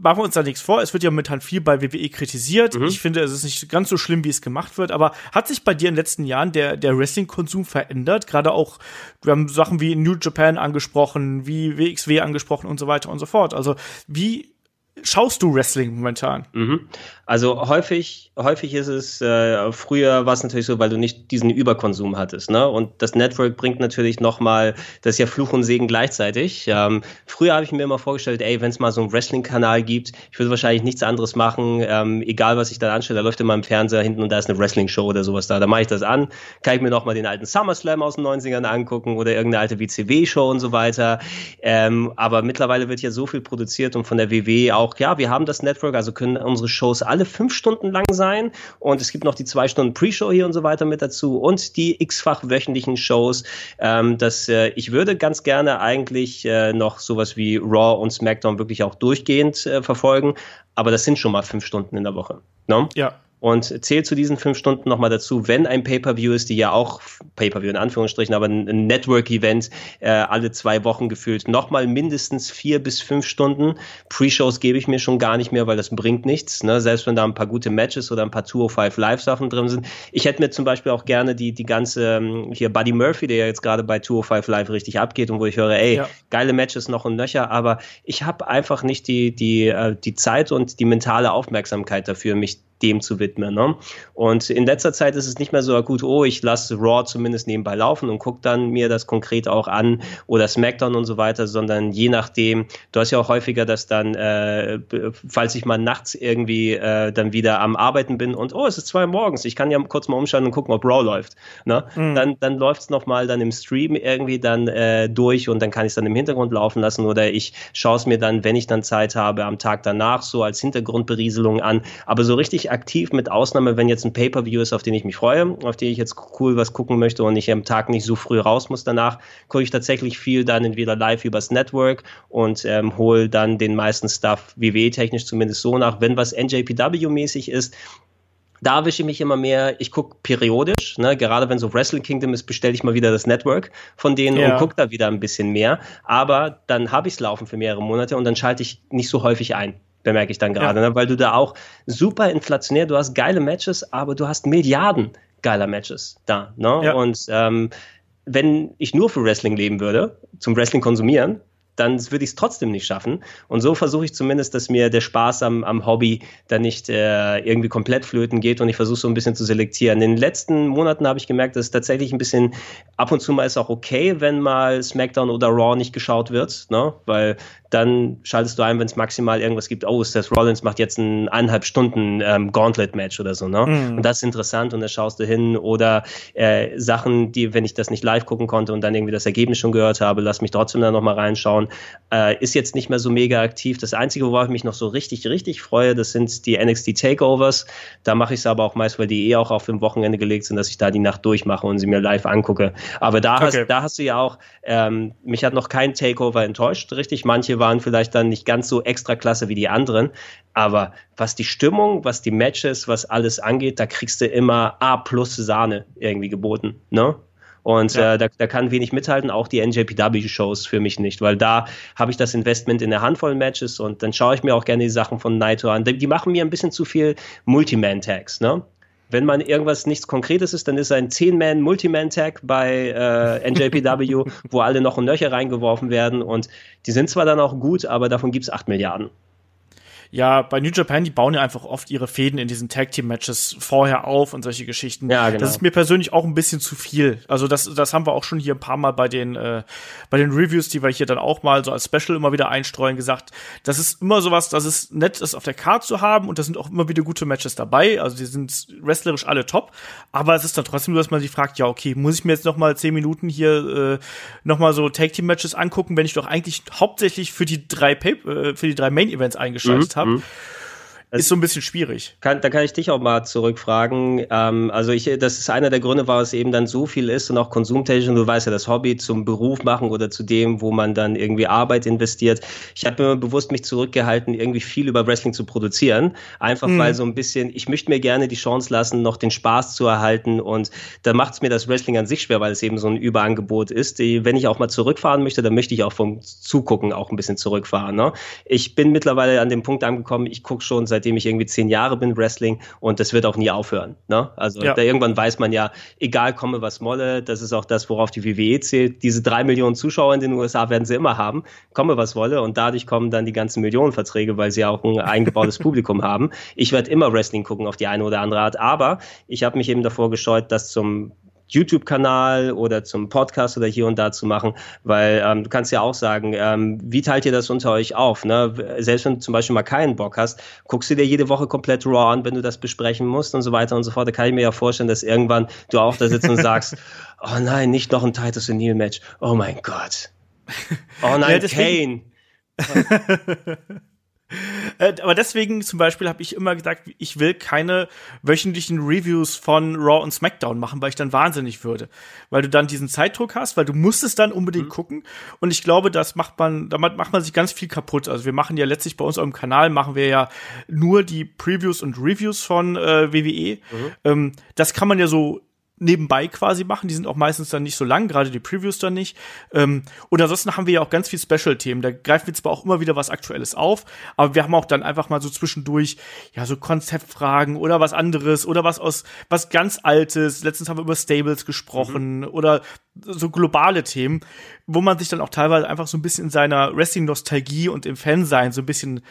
machen wir uns da nichts vor. Es wird ja momentan viel bei WWE kritisiert. Mhm. Ich finde, es ist nicht ganz so schlimm, wie es gemacht wird. Aber hat sich bei dir in den letzten Jahren der, der Wrestling-Konsum verändert? Gerade auch, wir haben Sachen wie New Japan angesprochen, wie WXW angesprochen und so weiter und so fort. Also, wie schaust du Wrestling momentan? Mhm. Also häufig, häufig ist es, äh, früher war es natürlich so, weil du nicht diesen Überkonsum hattest, ne? Und das Network bringt natürlich nochmal, das ist ja Fluch und Segen gleichzeitig. Ähm, früher habe ich mir immer vorgestellt, ey, wenn es mal so einen Wrestling-Kanal gibt, ich würde wahrscheinlich nichts anderes machen, ähm, egal was ich da anstelle, da läuft immer im Fernseher hinten und da ist eine Wrestling-Show oder sowas da. Da mache ich das an, kann ich mir nochmal den alten SummerSlam aus den 90ern angucken oder irgendeine alte WCW-Show und so weiter. Ähm, aber mittlerweile wird ja so viel produziert und von der WW auch, ja, wir haben das Network, also können unsere Shows alle fünf Stunden lang sein und es gibt noch die zwei Stunden Pre-Show hier und so weiter mit dazu und die x-fach wöchentlichen Shows. Ähm, das, äh, ich würde ganz gerne eigentlich äh, noch sowas wie Raw und SmackDown wirklich auch durchgehend äh, verfolgen, aber das sind schon mal fünf Stunden in der Woche. No? Ne? Ja und zählt zu diesen fünf Stunden nochmal dazu, wenn ein Pay-Per-View ist, die ja auch Pay-Per-View in Anführungsstrichen, aber ein Network-Event äh, alle zwei Wochen gefühlt, nochmal mindestens vier bis fünf Stunden. Pre-Shows gebe ich mir schon gar nicht mehr, weil das bringt nichts, ne? selbst wenn da ein paar gute Matches oder ein paar 205 Live-Sachen drin sind. Ich hätte mir zum Beispiel auch gerne die, die ganze, ähm, hier Buddy Murphy, der ja jetzt gerade bei 205 Live richtig abgeht und wo ich höre, ey, ja. geile Matches noch und nöcher, aber ich habe einfach nicht die, die, äh, die Zeit und die mentale Aufmerksamkeit dafür, mich dem zu widmen. Ne? Und in letzter Zeit ist es nicht mehr so akut, oh, ich lasse Raw zumindest nebenbei laufen und gucke dann mir das konkret auch an oder SmackDown und so weiter, sondern je nachdem, du hast ja auch häufiger, dass dann, äh, falls ich mal nachts irgendwie äh, dann wieder am Arbeiten bin und oh, es ist zwei morgens, ich kann ja kurz mal umschalten und gucken, ob Raw läuft. Ne? Mhm. Dann, dann läuft es nochmal dann im Stream irgendwie dann äh, durch und dann kann ich es dann im Hintergrund laufen lassen oder ich schaue es mir dann, wenn ich dann Zeit habe, am Tag danach so als Hintergrundberieselung an. Aber so richtig aktiv, mit Ausnahme, wenn jetzt ein Pay-Per-View ist, auf den ich mich freue, auf den ich jetzt cool was gucken möchte und ich am Tag nicht so früh raus muss danach, gucke ich tatsächlich viel dann entweder live übers Network und ähm, hole dann den meisten Stuff WWE-technisch zumindest so nach. Wenn was NJPW-mäßig ist, da erwische ich mich immer mehr, ich gucke periodisch, ne? gerade wenn so Wrestle Kingdom ist, bestelle ich mal wieder das Network von denen ja. und gucke da wieder ein bisschen mehr. Aber dann habe ich es laufen für mehrere Monate und dann schalte ich nicht so häufig ein bemerke ich dann gerade, ja. ne? weil du da auch super inflationär, du hast geile Matches, aber du hast Milliarden geiler Matches da. Ne? Ja. Und ähm, wenn ich nur für Wrestling leben würde, zum Wrestling konsumieren, dann würde ich es trotzdem nicht schaffen. Und so versuche ich zumindest, dass mir der Spaß am, am Hobby dann nicht äh, irgendwie komplett flöten geht und ich versuche so ein bisschen zu selektieren. In den letzten Monaten habe ich gemerkt, dass es tatsächlich ein bisschen ab und zu mal ist auch okay, wenn mal SmackDown oder Raw nicht geschaut wird, ne? weil dann schaltest du ein, wenn es maximal irgendwas gibt, oh, Seth Rollins macht jetzt ein eineinhalb Stunden ähm, Gauntlet-Match oder so, ne? Mhm. Und das ist interessant und da schaust du hin oder äh, Sachen, die, wenn ich das nicht live gucken konnte und dann irgendwie das Ergebnis schon gehört habe, lass mich trotzdem da nochmal reinschauen. Äh, ist jetzt nicht mehr so mega aktiv. Das Einzige, worauf ich mich noch so richtig, richtig freue, das sind die NXT Takeovers. Da mache ich es aber auch meist, weil die eh auch auf dem Wochenende gelegt sind, dass ich da die Nacht durchmache und sie mir live angucke. Aber da, okay. hast, da hast du ja auch, ähm, mich hat noch kein Takeover enttäuscht, richtig. Manche waren vielleicht dann nicht ganz so extra klasse wie die anderen. Aber was die Stimmung, was die Matches, was alles angeht, da kriegst du immer A plus Sahne irgendwie geboten. Ne? Und ja. äh, da, da kann wenig mithalten, auch die NJPW-Shows für mich nicht, weil da habe ich das Investment in der Handvoll Matches und dann schaue ich mir auch gerne die Sachen von Naito an. Die, die machen mir ein bisschen zu viel Multiman-Tags, ne? Wenn man irgendwas nichts Konkretes ist, dann ist ein 10-Man Multiman-Tag bei äh, NJPW, *laughs* wo alle noch ein Nöcher reingeworfen werden. Und die sind zwar dann auch gut, aber davon gibt es 8 Milliarden ja, bei New Japan, die bauen ja einfach oft ihre Fäden in diesen Tag Team Matches vorher auf und solche Geschichten. Ja, genau. Das ist mir persönlich auch ein bisschen zu viel. Also das, das haben wir auch schon hier ein paar Mal bei den, äh, bei den Reviews, die wir hier dann auch mal so als Special immer wieder einstreuen, gesagt. Das ist immer sowas, das ist nett, das auf der Karte zu haben und da sind auch immer wieder gute Matches dabei. Also die sind wrestlerisch alle top. Aber es ist dann trotzdem so, dass man sich fragt, ja, okay, muss ich mir jetzt noch mal zehn Minuten hier äh, noch mal so Tag Team Matches angucken, wenn ich doch eigentlich hauptsächlich für die drei, Pay äh, für die drei Main Events eingeschaltet mhm. habe? Habe. Mhm. Also, ist so ein bisschen schwierig. Kann, da kann ich dich auch mal zurückfragen. Ähm, also ich, das ist einer der Gründe, warum es eben dann so viel ist und auch konsumtechnisch. Und du weißt ja, das Hobby zum Beruf machen oder zu dem, wo man dann irgendwie Arbeit investiert. Ich habe mir bewusst mich zurückgehalten, irgendwie viel über Wrestling zu produzieren. Einfach mhm. weil so ein bisschen, ich möchte mir gerne die Chance lassen, noch den Spaß zu erhalten. Und da macht es mir das Wrestling an sich schwer, weil es eben so ein Überangebot ist. Die, wenn ich auch mal zurückfahren möchte, dann möchte ich auch vom Zugucken auch ein bisschen zurückfahren. Ne? Ich bin mittlerweile an dem Punkt angekommen, ich gucke schon seit seitdem ich irgendwie zehn Jahre bin, Wrestling und das wird auch nie aufhören. Ne? Also ja. da irgendwann weiß man ja, egal komme was molle, das ist auch das, worauf die WWE zählt. Diese drei Millionen Zuschauer in den USA werden sie immer haben, komme was wolle und dadurch kommen dann die ganzen Millionenverträge, weil sie auch ein eingebautes *laughs* Publikum haben. Ich werde immer Wrestling gucken auf die eine oder andere Art, aber ich habe mich eben davor gescheut, das zum YouTube-Kanal oder zum Podcast oder hier und da zu machen, weil ähm, du kannst ja auch sagen, ähm, wie teilt ihr das unter euch auf? Ne? Selbst wenn du zum Beispiel mal keinen Bock hast, guckst du dir jede Woche komplett Raw an, wenn du das besprechen musst und so weiter und so fort. Da kann ich mir ja vorstellen, dass irgendwann du auch da sitzt und sagst, *laughs* oh nein, nicht noch ein Titus O'Neill Match. Oh mein Gott. Oh *laughs* nein, ja, Kane. *laughs* Äh, aber deswegen zum Beispiel habe ich immer gesagt, ich will keine wöchentlichen Reviews von Raw und SmackDown machen, weil ich dann wahnsinnig würde. Weil du dann diesen Zeitdruck hast, weil du musst es dann unbedingt mhm. gucken. Und ich glaube, das macht man, damit macht man sich ganz viel kaputt. Also wir machen ja letztlich bei uns auf dem Kanal machen wir ja nur die Previews und Reviews von äh, WWE. Mhm. Ähm, das kann man ja so nebenbei quasi machen. Die sind auch meistens dann nicht so lang, gerade die Previews dann nicht. Ähm, und ansonsten haben wir ja auch ganz viel Special-Themen. Da greifen wir zwar auch immer wieder was Aktuelles auf, aber wir haben auch dann einfach mal so zwischendurch, ja, so Konzeptfragen oder was anderes oder was aus, was ganz Altes. Letztens haben wir über Stables gesprochen mhm. oder so globale Themen, wo man sich dann auch teilweise einfach so ein bisschen in seiner Wrestling-Nostalgie und im Fansein so ein bisschen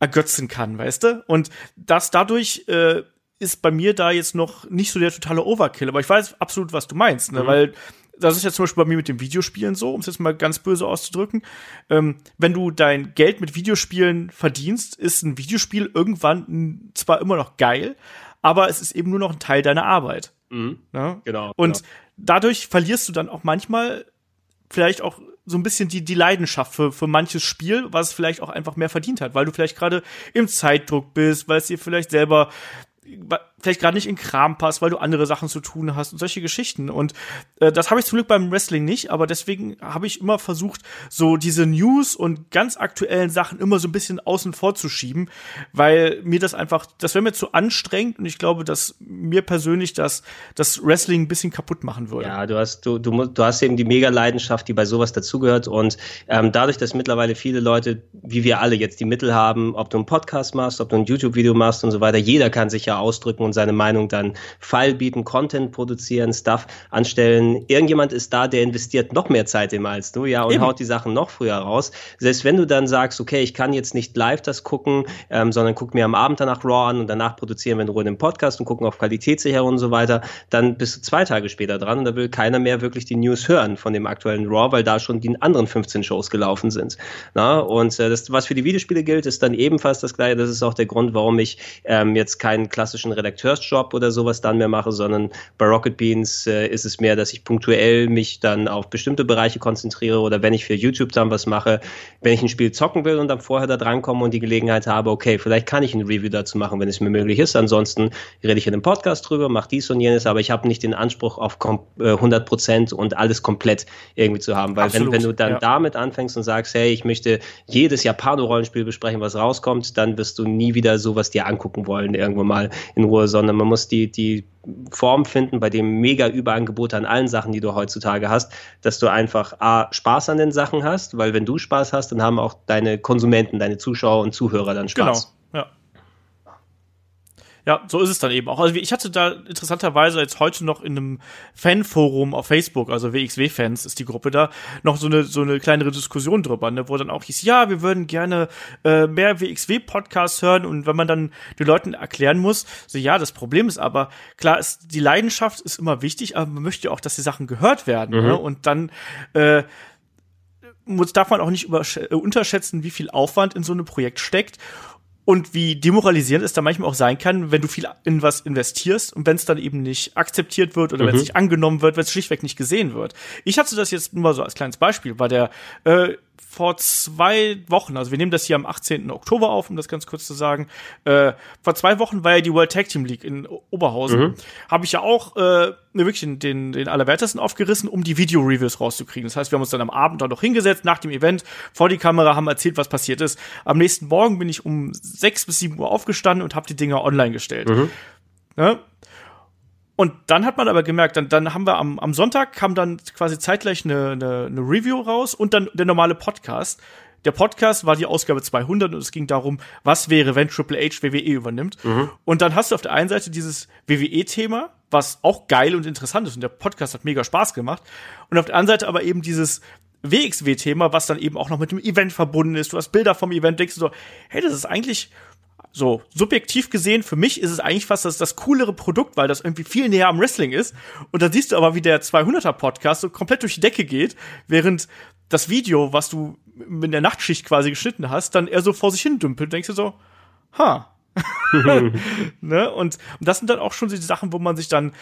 ergötzen kann, weißt du? Und das dadurch äh, ist bei mir da jetzt noch nicht so der totale Overkill. Aber ich weiß absolut, was du meinst, ne? Mhm. weil das ist ja zum Beispiel bei mir mit den Videospielen so, um es jetzt mal ganz böse auszudrücken. Ähm, wenn du dein Geld mit Videospielen verdienst, ist ein Videospiel irgendwann zwar immer noch geil, aber es ist eben nur noch ein Teil deiner Arbeit. Mhm. Ja? Genau. Und genau. dadurch verlierst du dann auch manchmal vielleicht auch so ein bisschen die, die Leidenschaft für, für manches Spiel, was vielleicht auch einfach mehr verdient hat, weil du vielleicht gerade im Zeitdruck bist, weil es dir vielleicht selber but vielleicht gerade nicht in Kram passt, weil du andere Sachen zu tun hast und solche Geschichten. Und äh, das habe ich zum Glück beim Wrestling nicht, aber deswegen habe ich immer versucht, so diese News und ganz aktuellen Sachen immer so ein bisschen außen vor zu schieben, weil mir das einfach, das wäre mir zu anstrengend und ich glaube, dass mir persönlich das, das Wrestling ein bisschen kaputt machen würde. Ja, du hast, du, du, du hast eben die Mega-Leidenschaft, die bei sowas dazugehört und ähm, dadurch, dass mittlerweile viele Leute, wie wir alle jetzt die Mittel haben, ob du einen Podcast machst, ob du ein YouTube-Video machst und so weiter, jeder kann sich ja ausdrücken und seine Meinung dann File bieten, Content produzieren, Stuff anstellen. Irgendjemand ist da, der investiert noch mehr Zeit immer als du, ja, und Eben. haut die Sachen noch früher raus. Selbst wenn du dann sagst, okay, ich kann jetzt nicht live das gucken, ähm, sondern guck mir am Abend danach Raw an und danach produzieren wir in Ruhe den Podcast und gucken auf Qualitätssicherung und so weiter, dann bist du zwei Tage später dran und da will keiner mehr wirklich die News hören von dem aktuellen Raw, weil da schon die anderen 15 Shows gelaufen sind. Na? Und äh, das, was für die Videospiele gilt, ist dann ebenfalls das gleiche. Das ist auch der Grund, warum ich ähm, jetzt keinen klassischen Redakteursjob oder sowas dann mehr mache, sondern bei Rocket Beans äh, ist es mehr, dass ich punktuell mich dann auf bestimmte Bereiche konzentriere oder wenn ich für YouTube dann was mache, wenn ich ein Spiel zocken will und dann vorher da drankomme und die Gelegenheit habe, okay, vielleicht kann ich ein Review dazu machen, wenn es mir möglich ist. Ansonsten rede ich in einem Podcast drüber, mache dies und jenes, aber ich habe nicht den Anspruch auf 100 äh, Prozent und alles komplett irgendwie zu haben, weil wenn, wenn du dann ja. damit anfängst und sagst, hey, ich möchte jedes Japano-Rollenspiel besprechen, was rauskommt, dann wirst du nie wieder sowas dir angucken wollen, irgendwo mal in Ruhe, sondern man muss die, die Form finden, bei dem mega Überangebot an allen Sachen, die du heutzutage hast, dass du einfach A, Spaß an den Sachen hast, weil wenn du Spaß hast, dann haben auch deine Konsumenten, deine Zuschauer und Zuhörer dann Spaß. Genau. Ja, so ist es dann eben auch. Also ich hatte da interessanterweise jetzt heute noch in einem Fanforum auf Facebook, also WXW-Fans ist die Gruppe da, noch so eine so eine kleinere Diskussion drüber, ne, wo dann auch hieß, ja, wir würden gerne äh, mehr WXW-Podcasts hören und wenn man dann den Leuten erklären muss, so ja, das Problem ist aber, klar, ist, die Leidenschaft ist immer wichtig, aber man möchte auch, dass die Sachen gehört werden. Ne? Mhm. Ne? Und dann äh, muss, darf man auch nicht äh, unterschätzen, wie viel Aufwand in so einem Projekt steckt und wie demoralisierend es da manchmal auch sein kann, wenn du viel in was investierst und wenn es dann eben nicht akzeptiert wird oder mhm. wenn es nicht angenommen wird, wenn es schlichtweg nicht gesehen wird. Ich hatte das jetzt nur mal so als kleines Beispiel, weil der äh, vor zwei Wochen, also wir nehmen das hier am 18. Oktober auf, um das ganz kurz zu sagen, äh, vor zwei Wochen war ja die World Tag Team League in Oberhausen. Mhm. Habe ich ja auch äh, wirklich den, den Allerwertesten aufgerissen, um die Video-Reviews rauszukriegen. Das heißt, wir haben uns dann am Abend da noch hingesetzt, nach dem Event, vor die Kamera, haben erzählt, was passiert ist. Am nächsten Morgen bin ich um sechs bis sieben Uhr aufgestanden und habe die Dinger online gestellt. Mhm. Ja? Und dann hat man aber gemerkt, dann, dann haben wir am, am Sonntag kam dann quasi zeitgleich eine, eine, eine Review raus und dann der normale Podcast. Der Podcast war die Ausgabe 200 und es ging darum, was wäre, wenn Triple H WWE übernimmt. Mhm. Und dann hast du auf der einen Seite dieses WWE-Thema, was auch geil und interessant ist und der Podcast hat mega Spaß gemacht. Und auf der anderen Seite aber eben dieses WXW-Thema, was dann eben auch noch mit dem Event verbunden ist. Du hast Bilder vom Event, denkst du so, hey, das ist eigentlich so subjektiv gesehen, für mich ist es eigentlich fast das, das coolere Produkt, weil das irgendwie viel näher am Wrestling ist. Und dann siehst du aber, wie der 200er Podcast so komplett durch die Decke geht, während das Video, was du in der Nachtschicht quasi geschnitten hast, dann eher so vor sich hin dümpelt. Denkst du so, ha. *laughs* *laughs* ne? und, und das sind dann auch schon so die Sachen, wo man sich dann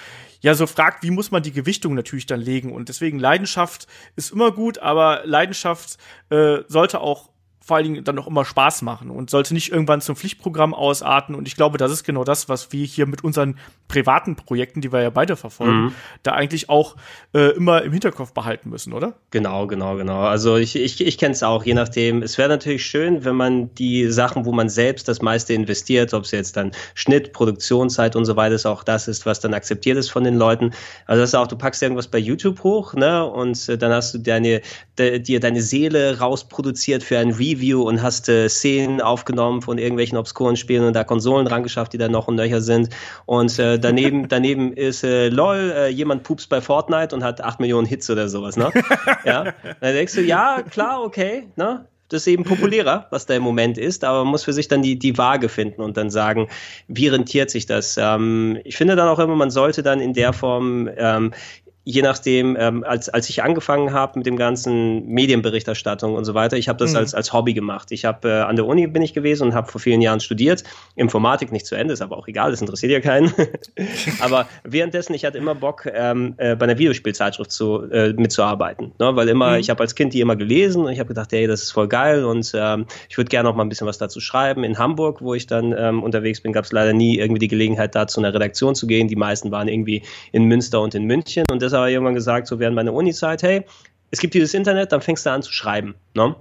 ja so fragt, wie muss man die Gewichtung natürlich dann legen. Und deswegen Leidenschaft ist immer gut, aber Leidenschaft äh, sollte auch vor allen Dingen dann auch immer Spaß machen und sollte nicht irgendwann zum Pflichtprogramm ausarten. Und ich glaube, das ist genau das, was wir hier mit unseren privaten Projekten, die wir ja beide verfolgen, mhm. da eigentlich auch äh, immer im Hinterkopf behalten müssen, oder? Genau, genau, genau. Also ich, ich, ich kenne es auch, je nachdem. Es wäre natürlich schön, wenn man die Sachen, wo man selbst das meiste investiert, ob es jetzt dann Schnitt, Produktionszeit und so weiter ist, auch das ist, was dann akzeptiert ist von den Leuten. Also das ist auch, du packst irgendwas bei YouTube hoch, ne, und äh, dann hast du deine, de, dir deine Seele rausproduziert für ein Review Review und hast äh, Szenen aufgenommen von irgendwelchen obskuren Spielen und da Konsolen dran geschafft, die da noch und nöcher sind. Und äh, daneben, *laughs* daneben ist äh, lol, äh, jemand pups bei Fortnite und hat acht Millionen Hits oder sowas, ne? ja. *laughs* Dann denkst du, ja, klar, okay, ne? das ist eben populärer, was da im Moment ist, aber man muss für sich dann die, die Waage finden und dann sagen, wie rentiert sich das? Ähm, ich finde dann auch immer, man sollte dann in der Form ähm, je nachdem, ähm, als, als ich angefangen habe mit dem ganzen Medienberichterstattung und so weiter, ich habe das mhm. als, als Hobby gemacht. Ich habe äh, an der Uni bin ich gewesen und habe vor vielen Jahren studiert. Informatik nicht zu Ende, ist aber auch egal, das interessiert ja keinen. *laughs* aber währenddessen, ich hatte immer Bock, ähm, äh, bei einer Videospielzeitschrift zu, äh, mitzuarbeiten. Ne? Weil immer, mhm. ich habe als Kind die immer gelesen und ich habe gedacht, hey, das ist voll geil und ähm, ich würde gerne noch mal ein bisschen was dazu schreiben. In Hamburg, wo ich dann ähm, unterwegs bin, gab es leider nie irgendwie die Gelegenheit, da zu einer Redaktion zu gehen. Die meisten waren irgendwie in Münster und in München und deshalb aber irgendwann gesagt, so während meiner Uni-Zeit, hey, es gibt dieses Internet, dann fängst du an zu schreiben. Ne?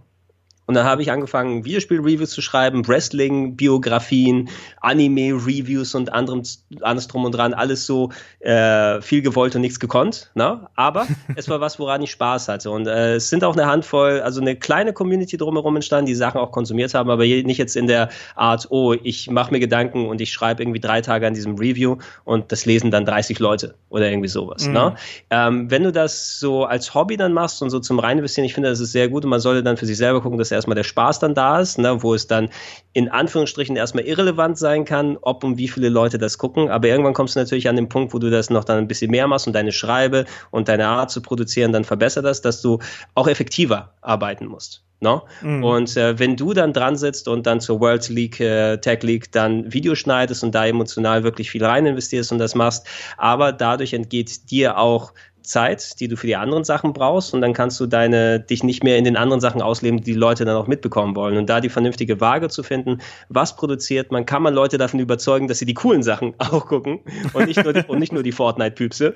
Und dann habe ich angefangen, Videospiel-Reviews zu schreiben, Wrestling-Biografien, Anime-Reviews und anderem, alles drum und dran, alles so äh, viel gewollt und nichts gekonnt. Ne? Aber *laughs* es war was, woran ich Spaß hatte. Und äh, es sind auch eine Handvoll, also eine kleine Community drumherum entstanden, die Sachen auch konsumiert haben, aber nicht jetzt in der Art, oh, ich mache mir Gedanken und ich schreibe irgendwie drei Tage an diesem Review und das lesen dann 30 Leute oder irgendwie sowas. Mhm. Ne? Ähm, wenn du das so als Hobby dann machst und so zum rein investieren, ich finde, das ist sehr gut und man sollte dann für sich selber gucken, dass er erstmal der Spaß dann da ist, ne, wo es dann in Anführungsstrichen erstmal irrelevant sein kann, ob und wie viele Leute das gucken. Aber irgendwann kommst du natürlich an den Punkt, wo du das noch dann ein bisschen mehr machst und deine Schreibe und deine Art zu produzieren dann verbessert hast, dass du auch effektiver arbeiten musst. No? Mhm. Und äh, wenn du dann dran sitzt und dann zur World League, äh, Tech League dann Video schneidest und da emotional wirklich viel rein investierst und das machst, aber dadurch entgeht dir auch Zeit, die du für die anderen Sachen brauchst und dann kannst du deine, dich nicht mehr in den anderen Sachen ausleben, die die Leute dann auch mitbekommen wollen. Und da die vernünftige Waage zu finden, was produziert man, kann man Leute davon überzeugen, dass sie die coolen Sachen *laughs* auch gucken und nicht nur, die, und nicht nur die Fortnite-Püpse.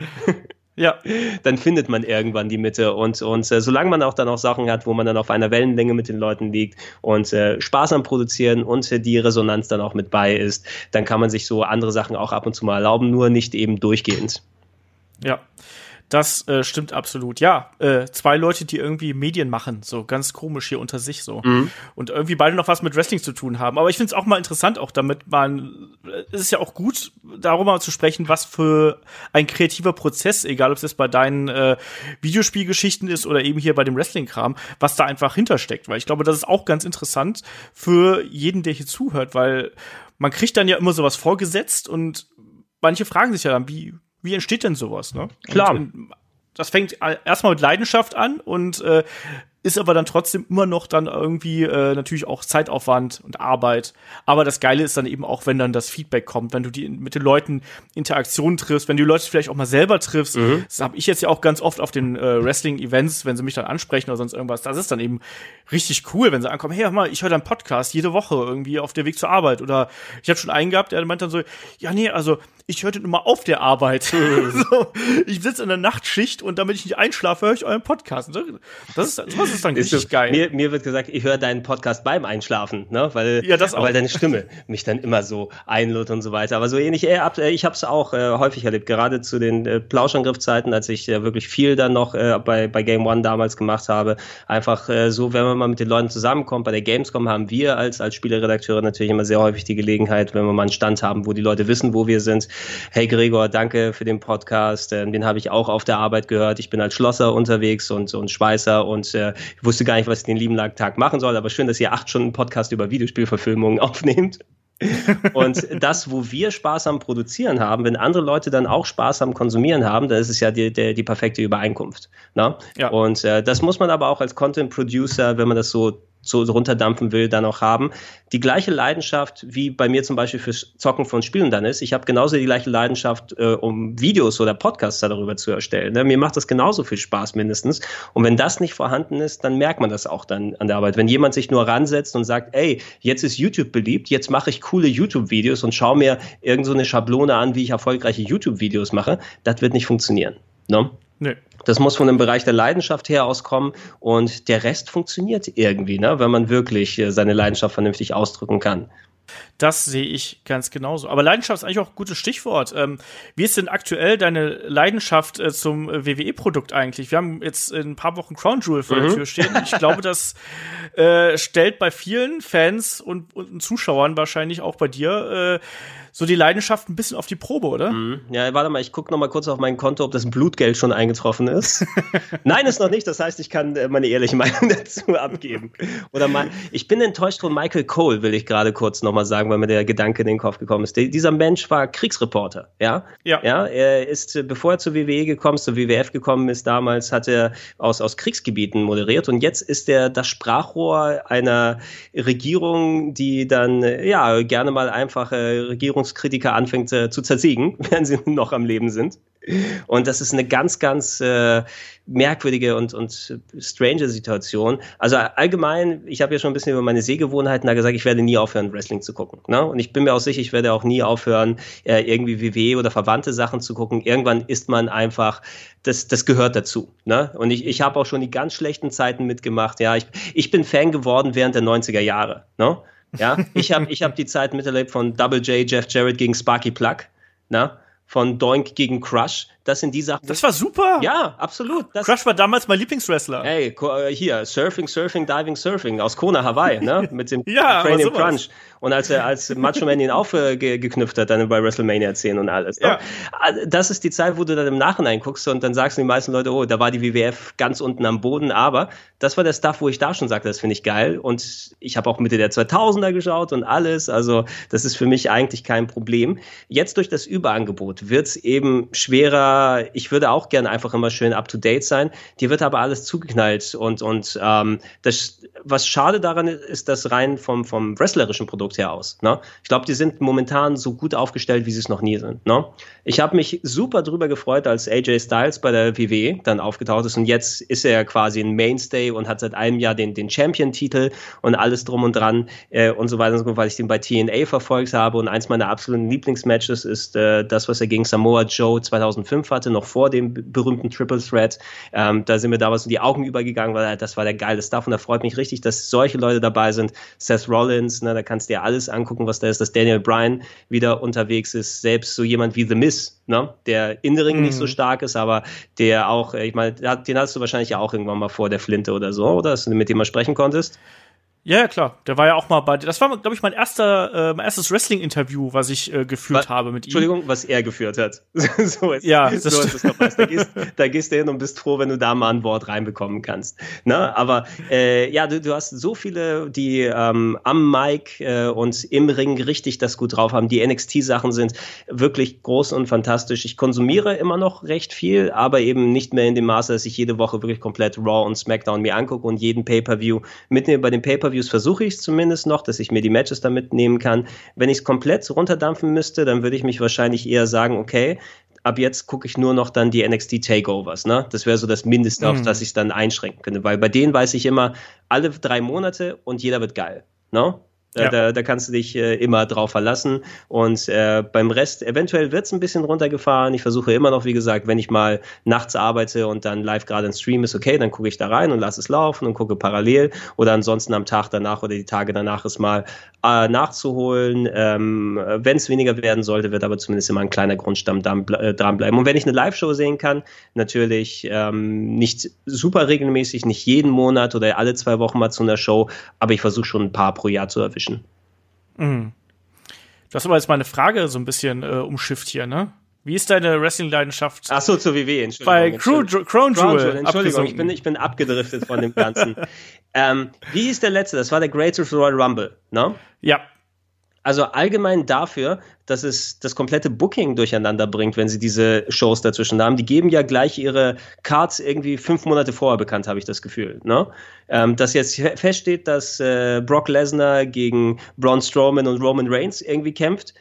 Ja. *laughs* Dann findet man irgendwann die Mitte und, und äh, solange man auch dann auch Sachen hat, wo man dann auf einer Wellenlänge mit den Leuten liegt und äh, Spaß am Produzieren und äh, die Resonanz dann auch mit bei ist, dann kann man sich so andere Sachen auch ab und zu mal erlauben, nur nicht eben durchgehend. Ja. Das äh, stimmt absolut. Ja, äh, zwei Leute, die irgendwie Medien machen, so ganz komisch hier unter sich so. Mhm. Und irgendwie beide noch was mit Wrestling zu tun haben. Aber ich finde es auch mal interessant, auch damit man, äh, es ist ja auch gut, darüber zu sprechen, was für ein kreativer Prozess, egal ob es jetzt bei deinen äh, Videospielgeschichten ist oder eben hier bei dem Wrestling-Kram, was da einfach hintersteckt. Weil ich glaube, das ist auch ganz interessant für jeden, der hier zuhört, weil man kriegt dann ja immer sowas vorgesetzt und manche fragen sich ja dann, wie, wie entsteht denn sowas, ne? Klar. Und, das fängt erstmal mit Leidenschaft an und äh, ist aber dann trotzdem immer noch dann irgendwie äh, natürlich auch Zeitaufwand und Arbeit. Aber das Geile ist dann eben auch, wenn dann das Feedback kommt, wenn du die mit den Leuten Interaktion triffst, wenn du die Leute vielleicht auch mal selber triffst. Mhm. Das habe ich jetzt ja auch ganz oft auf den äh, Wrestling-Events, wenn sie mich dann ansprechen oder sonst irgendwas. Das ist dann eben richtig cool, wenn sie ankommen, hey, hör mal, ich höre deinen Podcast jede Woche irgendwie auf der Weg zur Arbeit. Oder ich habe schon einen gehabt, der meint dann so, ja, nee, also ich höre den immer auf der Arbeit. *laughs* so, ich sitze in der Nachtschicht und damit ich nicht einschlafe, höre ich euren Podcast. Das ist, sowas ist dann richtig so, geil. Mir, mir wird gesagt, ich höre deinen Podcast beim Einschlafen, ne? weil, ja, das auch. weil deine Stimme mich dann immer so einlud und so weiter. Aber so ähnlich, äh, ich habe es auch äh, häufig erlebt, gerade zu den äh, Plauschangriffzeiten, als ich äh, wirklich viel dann noch äh, bei, bei Game One damals gemacht habe. Einfach äh, so, wenn man mal mit den Leuten zusammenkommt, bei der Gamescom haben wir als, als Spieleredakteure natürlich immer sehr häufig die Gelegenheit, wenn wir mal einen Stand haben, wo die Leute wissen, wo wir sind. Hey Gregor, danke für den Podcast, äh, den habe ich auch auf der Arbeit gehört. Ich bin als Schlosser unterwegs und, und Schweißer und äh, ich wusste gar nicht, was ich den lieben Tag machen soll, aber schön, dass ihr acht Stunden Podcast über Videospielverfilmungen *laughs* aufnehmt. und das, wo wir Spaß am Produzieren haben, wenn andere Leute dann auch Spaß am Konsumieren haben, dann ist es ja die, die, die perfekte Übereinkunft. Ne? Ja. Und äh, das muss man aber auch als Content Producer, wenn man das so so runterdampfen will, dann auch haben. Die gleiche Leidenschaft, wie bei mir zum Beispiel fürs Zocken von Spielen dann ist. Ich habe genauso die gleiche Leidenschaft, äh, um Videos oder Podcasts darüber zu erstellen. Ne? Mir macht das genauso viel Spaß mindestens. Und wenn das nicht vorhanden ist, dann merkt man das auch dann an der Arbeit. Wenn jemand sich nur ransetzt und sagt, ey, jetzt ist YouTube beliebt, jetzt mache ich coole YouTube-Videos und schaue mir irgend so eine Schablone an, wie ich erfolgreiche YouTube-Videos mache, das wird nicht funktionieren. Ne? Nee. Das muss von dem Bereich der Leidenschaft her auskommen und der Rest funktioniert irgendwie, ne? wenn man wirklich äh, seine Leidenschaft vernünftig ausdrücken kann. Das sehe ich ganz genauso. Aber Leidenschaft ist eigentlich auch ein gutes Stichwort. Ähm, wie ist denn aktuell deine Leidenschaft äh, zum äh, WWE-Produkt eigentlich? Wir haben jetzt in ein paar Wochen Crown Jewel vor mhm. der Tür stehen. Ich glaube, das äh, stellt bei vielen Fans und, und Zuschauern wahrscheinlich auch bei dir äh, so die Leidenschaft ein bisschen auf die Probe, oder? Mhm. Ja, warte mal, ich gucke noch mal kurz auf mein Konto, ob das Blutgeld schon eingetroffen ist. *laughs* Nein, ist noch nicht. Das heißt, ich kann äh, meine ehrliche Meinung *laughs* dazu abgeben. Oder mal, ich bin enttäuscht von Michael Cole, will ich gerade kurz noch mal sagen, weil mir der Gedanke in den Kopf gekommen ist. dieser Mensch war Kriegsreporter, ja? Ja. Ja, er ist, äh, bevor er zur WWE gekommen ist, zur WWF gekommen ist, damals hat er aus, aus Kriegsgebieten moderiert und jetzt ist er das Sprachrohr einer Regierung, die dann, äh, ja, gerne mal einfach äh, Regierung Regierungskritiker anfängt äh, zu zersiegen, *laughs* während sie noch am Leben sind. Und das ist eine ganz, ganz äh, merkwürdige und, und strange Situation. Also allgemein, ich habe ja schon ein bisschen über meine Sehgewohnheiten da gesagt, ich werde nie aufhören, Wrestling zu gucken. Ne? Und ich bin mir auch sicher, ich werde auch nie aufhören, äh, irgendwie WWE oder verwandte Sachen zu gucken. Irgendwann ist man einfach, das, das gehört dazu. Ne? Und ich, ich habe auch schon die ganz schlechten Zeiten mitgemacht. Ja, ich, ich bin Fan geworden während der 90er Jahre. Ne? Ja, ich habe ich hab die Zeit miterlebt von Double J, Jeff Jarrett gegen Sparky Plug, na? Von Doink gegen Crush. Das sind die Sachen. Das war super. Ja, absolut. Das Crush war damals mein Lieblingswrestler. Hey, äh, hier, Surfing, Surfing, Diving, Surfing aus Kona, Hawaii, ne? *laughs* Mit dem ja, Cranium Crunch. Und als er als Macho Man ihn aufgeknüpft hat, dann bei WrestleMania 10 und alles. Ne? Ja. Also, das ist die Zeit, wo du dann im Nachhinein guckst und dann sagst du die meisten Leute, oh, da war die WWF ganz unten am Boden. Aber das war der Stuff, wo ich da schon sagte, das finde ich geil. Und ich habe auch Mitte der 2000er geschaut und alles. Also das ist für mich eigentlich kein Problem. Jetzt durch das Überangebot wird es eben schwerer. Ich würde auch gerne einfach immer schön up-to-date sein. Dir wird aber alles zugeknallt. Und, und ähm, das, was schade daran ist, ist das rein vom, vom wrestlerischen Produkt her aus. Ne? Ich glaube, die sind momentan so gut aufgestellt, wie sie es noch nie sind. Ne? Ich habe mich super drüber gefreut, als AJ Styles bei der WWE dann aufgetaucht ist. Und jetzt ist er quasi ein Mainstay und hat seit einem Jahr den, den Champion-Titel und alles drum und dran äh, und so weiter und so fort, weil ich den bei TNA verfolgt habe. Und eins meiner absoluten Lieblingsmatches ist äh, das, was er gegen Samoa Joe 2005 hatte, noch vor dem berühmten Triple Threat. Ähm, da sind mir damals die Augen übergegangen, weil das war der geile Stuff und da freut mich richtig, dass solche Leute dabei sind. Seth Rollins, ne, da kannst du dir alles angucken, was da ist, dass Daniel Bryan wieder unterwegs ist, selbst so jemand wie The Miz, ne, der in der Ring mhm. nicht so mhm. stark ist, aber der auch, äh, ich meine, den hast du wahrscheinlich ja auch irgendwann mal vor der Flinte oder so, oder? Dass du mit dem mal sprechen konntest? Ja, ja, klar. Der war ja auch mal bei. Das war, glaube ich, mein erster, äh, mein erstes Wrestling-Interview, was ich äh, geführt wa habe mit ihm. Entschuldigung, was er geführt hat. *laughs* so ist, ja, das so ist es da, gehst, da gehst du hin und bist froh, wenn du da mal ein Wort reinbekommen kannst. Ne? Aber äh, ja, du, du hast so viele, die ähm, am Mic äh, und im Ring richtig das gut drauf haben. Die NXT-Sachen sind wirklich groß und fantastisch. Ich konsumiere immer noch recht viel, aber eben nicht mehr in dem Maße, dass ich jede Woche wirklich komplett Raw und SmackDown mir angucke und jeden Pay-Per-View mitnehme. Bei den Pay-Per-View Pay-per-Views versuche ich es zumindest noch, dass ich mir die Matches damit nehmen kann. Wenn ich es komplett runterdampfen müsste, dann würde ich mich wahrscheinlich eher sagen, okay, ab jetzt gucke ich nur noch dann die NXT Takeovers, ne? Das wäre so das Mindeste, auf mhm. das ich es dann einschränken könnte, weil bei denen weiß ich immer, alle drei Monate und jeder wird geil, ne? Ja. Da, da kannst du dich äh, immer drauf verlassen. Und äh, beim Rest, eventuell wird es ein bisschen runtergefahren. Ich versuche immer noch, wie gesagt, wenn ich mal nachts arbeite und dann live gerade ein Stream ist, okay, dann gucke ich da rein und lasse es laufen und gucke parallel. Oder ansonsten am Tag danach oder die Tage danach ist mal äh, nachzuholen. Ähm, wenn es weniger werden sollte, wird aber zumindest immer ein kleiner Grundstamm äh, dranbleiben. Und wenn ich eine Live-Show sehen kann, natürlich ähm, nicht super regelmäßig, nicht jeden Monat oder alle zwei Wochen mal zu einer Show, aber ich versuche schon ein paar pro Jahr zu erwischen dazwischen. Mhm. Du hast aber jetzt meine Frage so ein bisschen äh, umschifft hier, ne? Wie ist deine Wrestling-Leidenschaft? Ach so, zur WWE, Entschuldigung. Bei Crown Jewel. Crown Jewel Entschuldigung, ich bin, ich bin abgedriftet von dem Ganzen. *laughs* ähm, wie ist der letzte? Das war der Greatest Royal Rumble, ne? Ja. Also allgemein dafür, dass es das komplette Booking durcheinander bringt, wenn sie diese Shows dazwischen haben. Die geben ja gleich ihre Cards irgendwie fünf Monate vorher bekannt, habe ich das Gefühl. Ne? Ähm, dass jetzt feststeht, dass äh, Brock Lesnar gegen Braun Strowman und Roman Reigns irgendwie kämpft,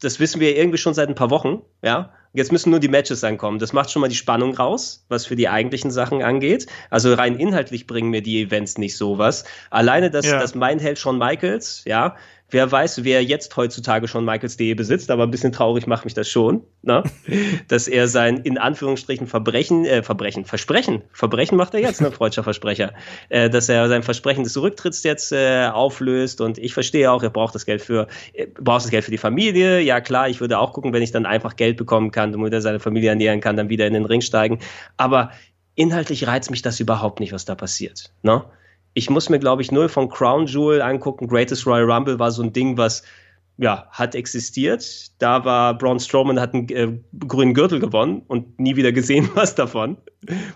das wissen wir irgendwie schon seit ein paar Wochen, ja. Jetzt müssen nur die Matches ankommen. Das macht schon mal die Spannung raus, was für die eigentlichen Sachen angeht. Also rein inhaltlich bringen mir die Events nicht sowas. Alleine, dass, ja. dass mein Held Shawn Michaels, ja, Wer weiß, wer jetzt heutzutage schon Michaels.de besitzt, aber ein bisschen traurig macht mich das schon, ne? *laughs* dass er sein in Anführungsstrichen Verbrechen, äh, Verbrechen, Versprechen, Verbrechen macht er jetzt, ne, freudscher Versprecher, *laughs* äh, dass er sein Versprechen des Rücktritts jetzt äh, auflöst und ich verstehe auch, er braucht das Geld für, äh, braucht das Geld für die Familie, ja klar, ich würde auch gucken, wenn ich dann einfach Geld bekommen kann, damit er seine Familie ernähren kann, dann wieder in den Ring steigen, aber inhaltlich reizt mich das überhaupt nicht, was da passiert, ne? Ich muss mir, glaube ich, nur von Crown Jewel angucken. Greatest Royal Rumble war so ein Ding, was ja, hat existiert. Da war Braun Strowman, hat einen äh, grünen Gürtel gewonnen und nie wieder gesehen *laughs* was davon.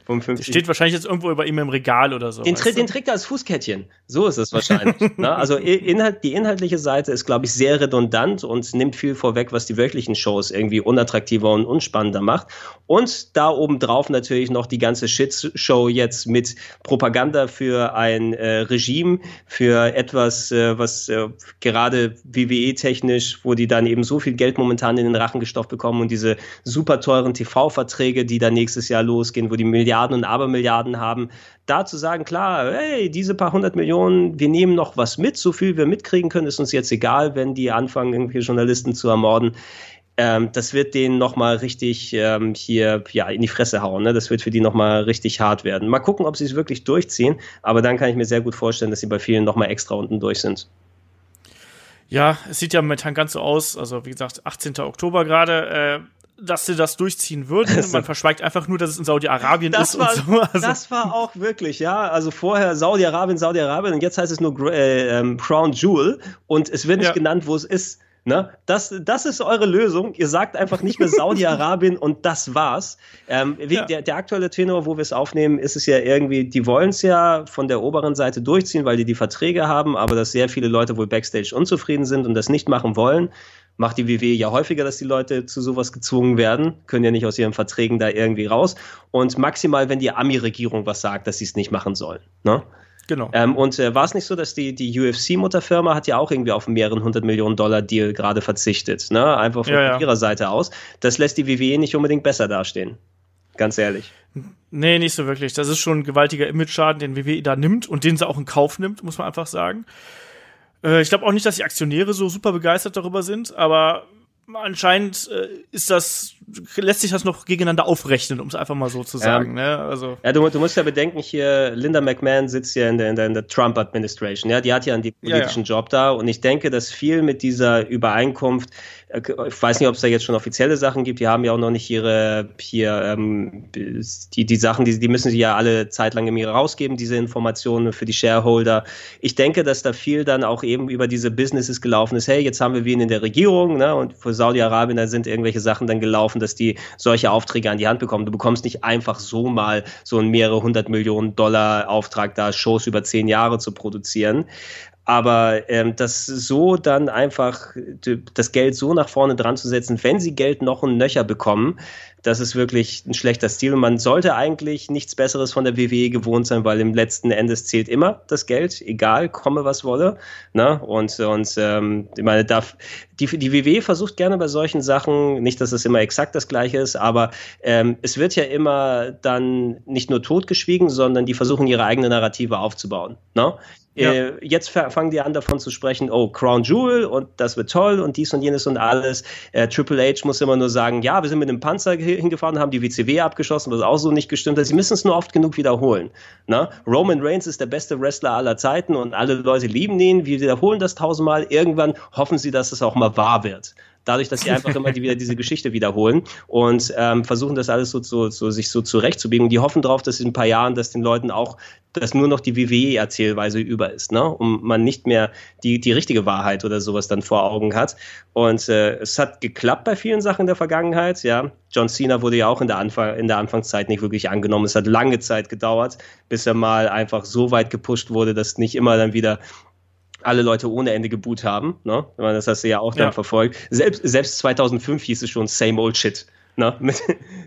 Vom Steht wahrscheinlich jetzt irgendwo über ihm im Regal oder so. Den, Tri den trägt er als Fußkettchen. So ist es wahrscheinlich. *laughs* ne? Also Inhalt, die inhaltliche Seite ist, glaube ich, sehr redundant und nimmt viel vorweg, was die wirklichen Shows irgendwie unattraktiver und unspannender macht. Und da obendrauf natürlich noch die ganze Shitshow jetzt mit Propaganda für ein äh, Regime, für etwas, äh, was äh, gerade WWE-technisch, wo die dann eben so viel Geld momentan in den Rachen gestopft bekommen und diese super teuren TV-Verträge, die dann nächstes Jahr losgehen, wo die Milliarden und Abermilliarden haben, da zu sagen, klar, hey, diese paar hundert Millionen, wir nehmen noch was mit, so viel wir mitkriegen können, ist uns jetzt egal, wenn die anfangen, irgendwelche Journalisten zu ermorden ähm, das wird denen nochmal richtig ähm, hier ja, in die Fresse hauen. Ne? Das wird für die nochmal richtig hart werden. Mal gucken, ob sie es wirklich durchziehen, aber dann kann ich mir sehr gut vorstellen, dass sie bei vielen nochmal extra unten durch sind. Ja, es sieht ja momentan ganz so aus, also wie gesagt, 18. Oktober gerade, äh, dass sie das durchziehen würden. Also, *laughs* Man verschweigt einfach nur, dass es in Saudi-Arabien ist war, und so. Also. Das war auch wirklich, ja. Also vorher Saudi-Arabien, Saudi-Arabien und jetzt heißt es nur äh, ähm, Crown Jewel und es wird nicht ja. genannt, wo es ist. Ne? Das, das ist eure Lösung. Ihr sagt einfach nicht mehr Saudi-Arabien und das war's. Ähm, ja. der, der aktuelle Tenor, wo wir es aufnehmen, ist es ja irgendwie, die wollen es ja von der oberen Seite durchziehen, weil die die Verträge haben, aber dass sehr viele Leute wohl backstage unzufrieden sind und das nicht machen wollen. Macht die WWE ja häufiger, dass die Leute zu sowas gezwungen werden, können ja nicht aus ihren Verträgen da irgendwie raus. Und maximal, wenn die Ami-Regierung was sagt, dass sie es nicht machen sollen. Ne? Genau. Ähm, und äh, war es nicht so, dass die, die UFC-Mutterfirma hat ja auch irgendwie auf einen mehreren hundert Millionen Dollar Deal gerade verzichtet, ne? Einfach von ja, ja. ihrer Seite aus. Das lässt die WWE nicht unbedingt besser dastehen. Ganz ehrlich. Nee, nicht so wirklich. Das ist schon ein gewaltiger Image-Schaden, den WWE da nimmt und den sie auch in Kauf nimmt, muss man einfach sagen. Äh, ich glaube auch nicht, dass die Aktionäre so super begeistert darüber sind, aber anscheinend äh, ist das lässt sich das noch gegeneinander aufrechnen, um es einfach mal so zu sagen. Ja. Ne? Also ja, du, du, musst ja bedenken, hier Linda McMahon sitzt ja in der, in der, in der Trump Administration. Ja, die hat ja einen politischen ja, ja. Job da und ich denke, dass viel mit dieser Übereinkunft ich weiß nicht, ob es da jetzt schon offizielle Sachen gibt. Die haben ja auch noch nicht ihre hier ähm, die die Sachen, die die müssen sie ja alle Zeit lang im rausgeben, diese Informationen für die Shareholder. Ich denke, dass da viel dann auch eben über diese Businesses gelaufen ist. Hey, jetzt haben wir wen in der Regierung, ne? Und für Saudi-Arabien da sind irgendwelche Sachen dann gelaufen, dass die solche Aufträge an die Hand bekommen. Du bekommst nicht einfach so mal so einen mehrere hundert Millionen Dollar Auftrag da Shows über zehn Jahre zu produzieren. Aber ähm, das so dann einfach das Geld so nach vorne dran zu setzen, wenn sie Geld noch ein Nöcher bekommen, das ist wirklich ein schlechter Stil. Und man sollte eigentlich nichts Besseres von der WWE gewohnt sein, weil im letzten Endes zählt immer das Geld, egal, komme was wolle. Ne? Und, und ähm, ich meine, darf, die, die WWE versucht gerne bei solchen Sachen, nicht, dass es immer exakt das gleiche ist, aber ähm, es wird ja immer dann nicht nur totgeschwiegen, sondern die versuchen ihre eigene Narrative aufzubauen. Ne? Ja. Äh, jetzt fangen die an davon zu sprechen, oh, Crown Jewel und das wird toll und dies und jenes und alles. Äh, Triple H muss immer nur sagen, ja, wir sind mit einem Panzer hingefahren, haben die WCW abgeschossen, was auch so nicht gestimmt hat. Sie müssen es nur oft genug wiederholen. Na? Ne? Roman Reigns ist der beste Wrestler aller Zeiten und alle Leute lieben ihn. Wir wiederholen das tausendmal. Irgendwann hoffen sie, dass es auch mal wahr wird dadurch, dass sie einfach immer die, wieder diese Geschichte wiederholen und ähm, versuchen das alles so, so, so sich so zurechtzubiegen. Und die hoffen darauf, dass in ein paar Jahren, dass den Leuten auch, dass nur noch die WWE-Erzählweise über ist, ne? Und man nicht mehr die, die richtige Wahrheit oder sowas dann vor Augen hat. Und äh, es hat geklappt bei vielen Sachen in der Vergangenheit, ja. John Cena wurde ja auch in der, Anfang, in der Anfangszeit nicht wirklich angenommen. Es hat lange Zeit gedauert, bis er mal einfach so weit gepusht wurde, dass nicht immer dann wieder alle Leute ohne Ende geboot haben. Ne? Das hast du ja auch dann ja. verfolgt. Selbst, selbst 2005 hieß es schon Same Old Shit ne, *laughs* mit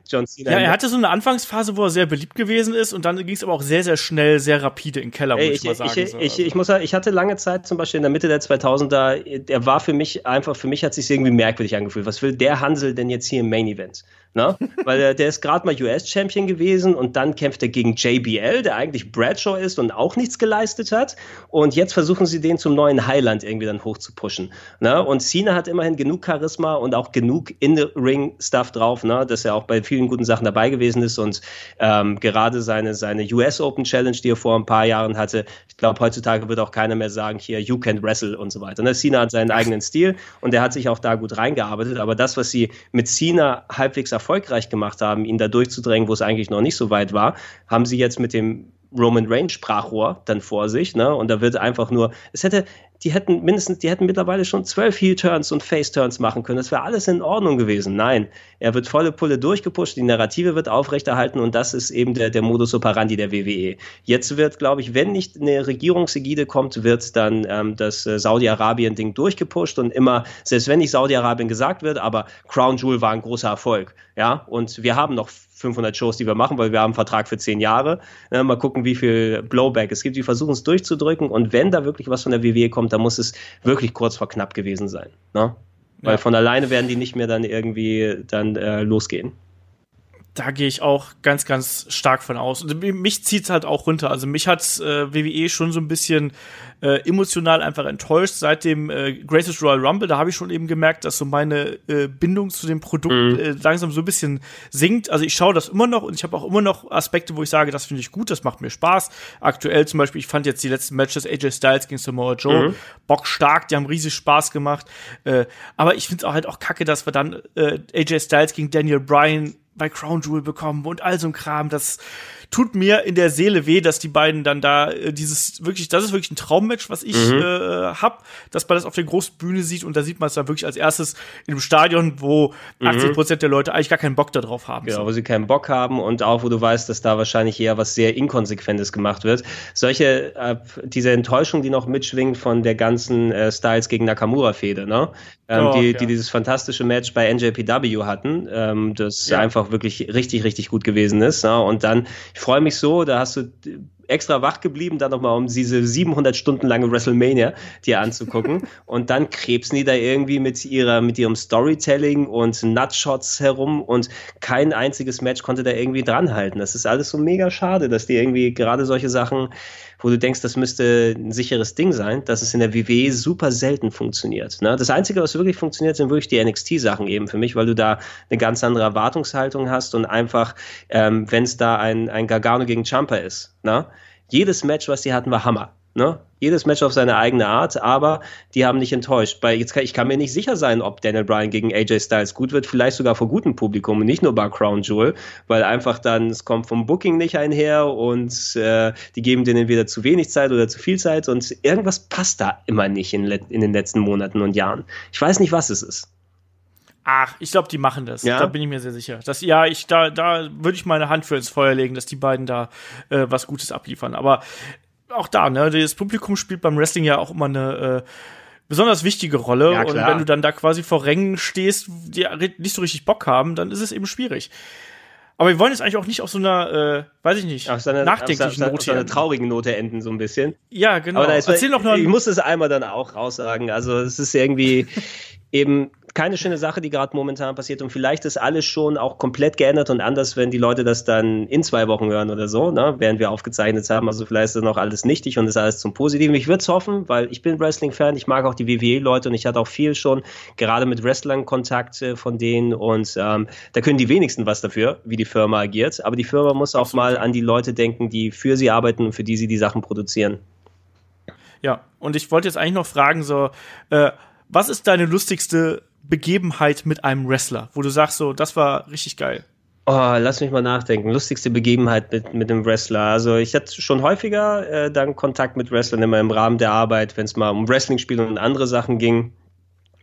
John Cena. Ja, er hatte so eine Anfangsphase, wo er sehr beliebt gewesen ist und dann ging es aber auch sehr, sehr schnell, sehr rapide in den Keller, muss ich, ich, mal sagen. Ich, ich, ich, muss sagen, ich hatte lange Zeit zum Beispiel in der Mitte der 2000er, der war für mich einfach, für mich hat sich irgendwie merkwürdig angefühlt. Was will der Hansel denn jetzt hier im Main Event? Ne? Weil der, der ist gerade mal US-Champion gewesen und dann kämpft er gegen JBL, der eigentlich Bradshaw ist und auch nichts geleistet hat. Und jetzt versuchen sie den zum neuen Highland irgendwie dann hoch zu pushen. Ne? Und Cena hat immerhin genug Charisma und auch genug In-Ring-Stuff drauf, ne? dass er auch bei vielen guten Sachen dabei gewesen ist. Und ähm, gerade seine, seine US Open Challenge, die er vor ein paar Jahren hatte, ich glaube, heutzutage wird auch keiner mehr sagen, hier, you can wrestle und so weiter. Ne? Cena hat seinen eigenen Stil und er hat sich auch da gut reingearbeitet. Aber das, was sie mit Cena halbwegs erfolgreich gemacht haben, ihn da durchzudrängen, wo es eigentlich noch nicht so weit war, haben sie jetzt mit dem Roman Reigns Sprachrohr dann vor sich, ne? Und da wird einfach nur, es hätte, die hätten mindestens, die hätten mittlerweile schon zwölf Heel-Turns und Face-Turns machen können. Das wäre alles in Ordnung gewesen. Nein, er wird volle Pulle durchgepusht, die Narrative wird aufrechterhalten und das ist eben der, der Modus operandi der WWE. Jetzt wird, glaube ich, wenn nicht eine Regierungsägide kommt, wird dann ähm, das äh, Saudi-Arabien-Ding durchgepusht und immer, selbst wenn nicht Saudi-Arabien gesagt wird, aber Crown Jewel war ein großer Erfolg. Ja, und wir haben noch 500 Shows, die wir machen, weil wir haben einen Vertrag für zehn Jahre. Ja, mal gucken, wie viel Blowback es gibt. Die versuchen es durchzudrücken und wenn da wirklich was von der WWE kommt, dann muss es wirklich kurz vor knapp gewesen sein. Ne? Weil ja. von alleine werden die nicht mehr dann irgendwie dann äh, losgehen. Da gehe ich auch ganz, ganz stark von aus. Und mich zieht es halt auch runter. Also mich hat äh, WWE schon so ein bisschen äh, emotional einfach enttäuscht seit dem äh, Greatest Royal Rumble. Da habe ich schon eben gemerkt, dass so meine äh, Bindung zu dem Produkt mhm. äh, langsam so ein bisschen sinkt. Also ich schaue das immer noch und ich habe auch immer noch Aspekte, wo ich sage, das finde ich gut, das macht mir Spaß. Aktuell zum Beispiel, ich fand jetzt die letzten Matches AJ Styles gegen Samoa Joe mhm. Bock stark, die haben riesig Spaß gemacht. Äh, aber ich finde es auch halt auch kacke, dass wir dann äh, AJ Styles gegen Daniel Bryan bei Crown Jewel bekommen und all so ein Kram. Das tut mir in der Seele weh, dass die beiden dann da äh, dieses wirklich, das ist wirklich ein Traummatch, was ich mhm. äh, hab, dass man das auf der großen Bühne sieht und da sieht man es dann wirklich als erstes in einem Stadion, wo mhm. 80 Prozent der Leute eigentlich gar keinen Bock darauf haben. Genau, so. wo sie keinen Bock haben und auch wo du weißt, dass da wahrscheinlich eher was sehr Inkonsequentes gemacht wird. Solche, äh, diese Enttäuschung, die noch mitschwingt von der ganzen äh, Styles gegen Nakamura-Fehde, ne? Ähm, oh, die, ja. die dieses fantastische Match bei NJPW hatten, ähm, das ja. einfach wirklich richtig, richtig gut gewesen ist. Ne? Und dann, ich freue mich so, da hast du extra wach geblieben, dann nochmal um diese 700 Stunden lange WrestleMania dir anzugucken. *laughs* und dann krebsen die da irgendwie mit ihrer, mit ihrem Storytelling und Nutshots herum und kein einziges Match konnte da irgendwie dranhalten. Das ist alles so mega schade, dass die irgendwie gerade solche Sachen, wo du denkst, das müsste ein sicheres Ding sein, dass es in der WWE super selten funktioniert. Ne? Das Einzige, was wirklich funktioniert, sind wirklich die NXT-Sachen eben für mich, weil du da eine ganz andere Erwartungshaltung hast und einfach, ähm, wenn es da ein, ein Gargano gegen Champa ist, ne? jedes Match, was die hatten, war Hammer. Ne? Jedes Match auf seine eigene Art, aber die haben nicht enttäuscht. Bei, jetzt kann, ich kann mir nicht sicher sein, ob Daniel Bryan gegen AJ Styles gut wird, vielleicht sogar vor gutem Publikum und nicht nur bei Crown Jewel, weil einfach dann, es kommt vom Booking nicht einher und äh, die geben denen entweder zu wenig Zeit oder zu viel Zeit und irgendwas passt da immer nicht in, in den letzten Monaten und Jahren. Ich weiß nicht, was es ist. Ach, ich glaube, die machen das. Ja? Da bin ich mir sehr sicher. Das, ja, ich, da, da würde ich meine Hand für ins Feuer legen, dass die beiden da äh, was Gutes abliefern. Aber auch da, ne, das Publikum spielt beim Wrestling ja auch immer eine äh, besonders wichtige Rolle. Ja, und wenn du dann da quasi vor Rängen stehst, die nicht so richtig Bock haben, dann ist es eben schwierig. Aber wir wollen jetzt eigentlich auch nicht auf so einer, äh, weiß ich nicht, auf so einer, nachdenklichen auf so, Note. Auf so einer traurigen Note enden, so ein bisschen. Ja, genau. Aber da ist, Erzähl noch ich muss es einmal dann auch raussagen. Also es ist irgendwie eben *laughs* keine schöne Sache, die gerade momentan passiert. Und vielleicht ist alles schon auch komplett geändert und anders, wenn die Leute das dann in zwei Wochen hören oder so, ne? während wir aufgezeichnet haben. Also vielleicht ist das noch alles nichtig und ist alles zum Positiven. Ich würde es hoffen, weil ich bin Wrestling-Fan, ich mag auch die WWE-Leute und ich hatte auch viel schon gerade mit Wrestlern Kontakt von denen und ähm, da können die wenigsten was dafür, wie die Firma agiert. Aber die Firma muss auch mal an die Leute denken, die für sie arbeiten und für die sie die Sachen produzieren. Ja, und ich wollte jetzt eigentlich noch fragen, so, äh, was ist deine lustigste Begebenheit mit einem Wrestler, wo du sagst, so, das war richtig geil? Oh, lass mich mal nachdenken. Lustigste Begebenheit mit, mit einem Wrestler. Also ich hatte schon häufiger äh, dann Kontakt mit Wrestlern immer im Rahmen der Arbeit, wenn es mal um Wrestling-Spiele und andere Sachen ging.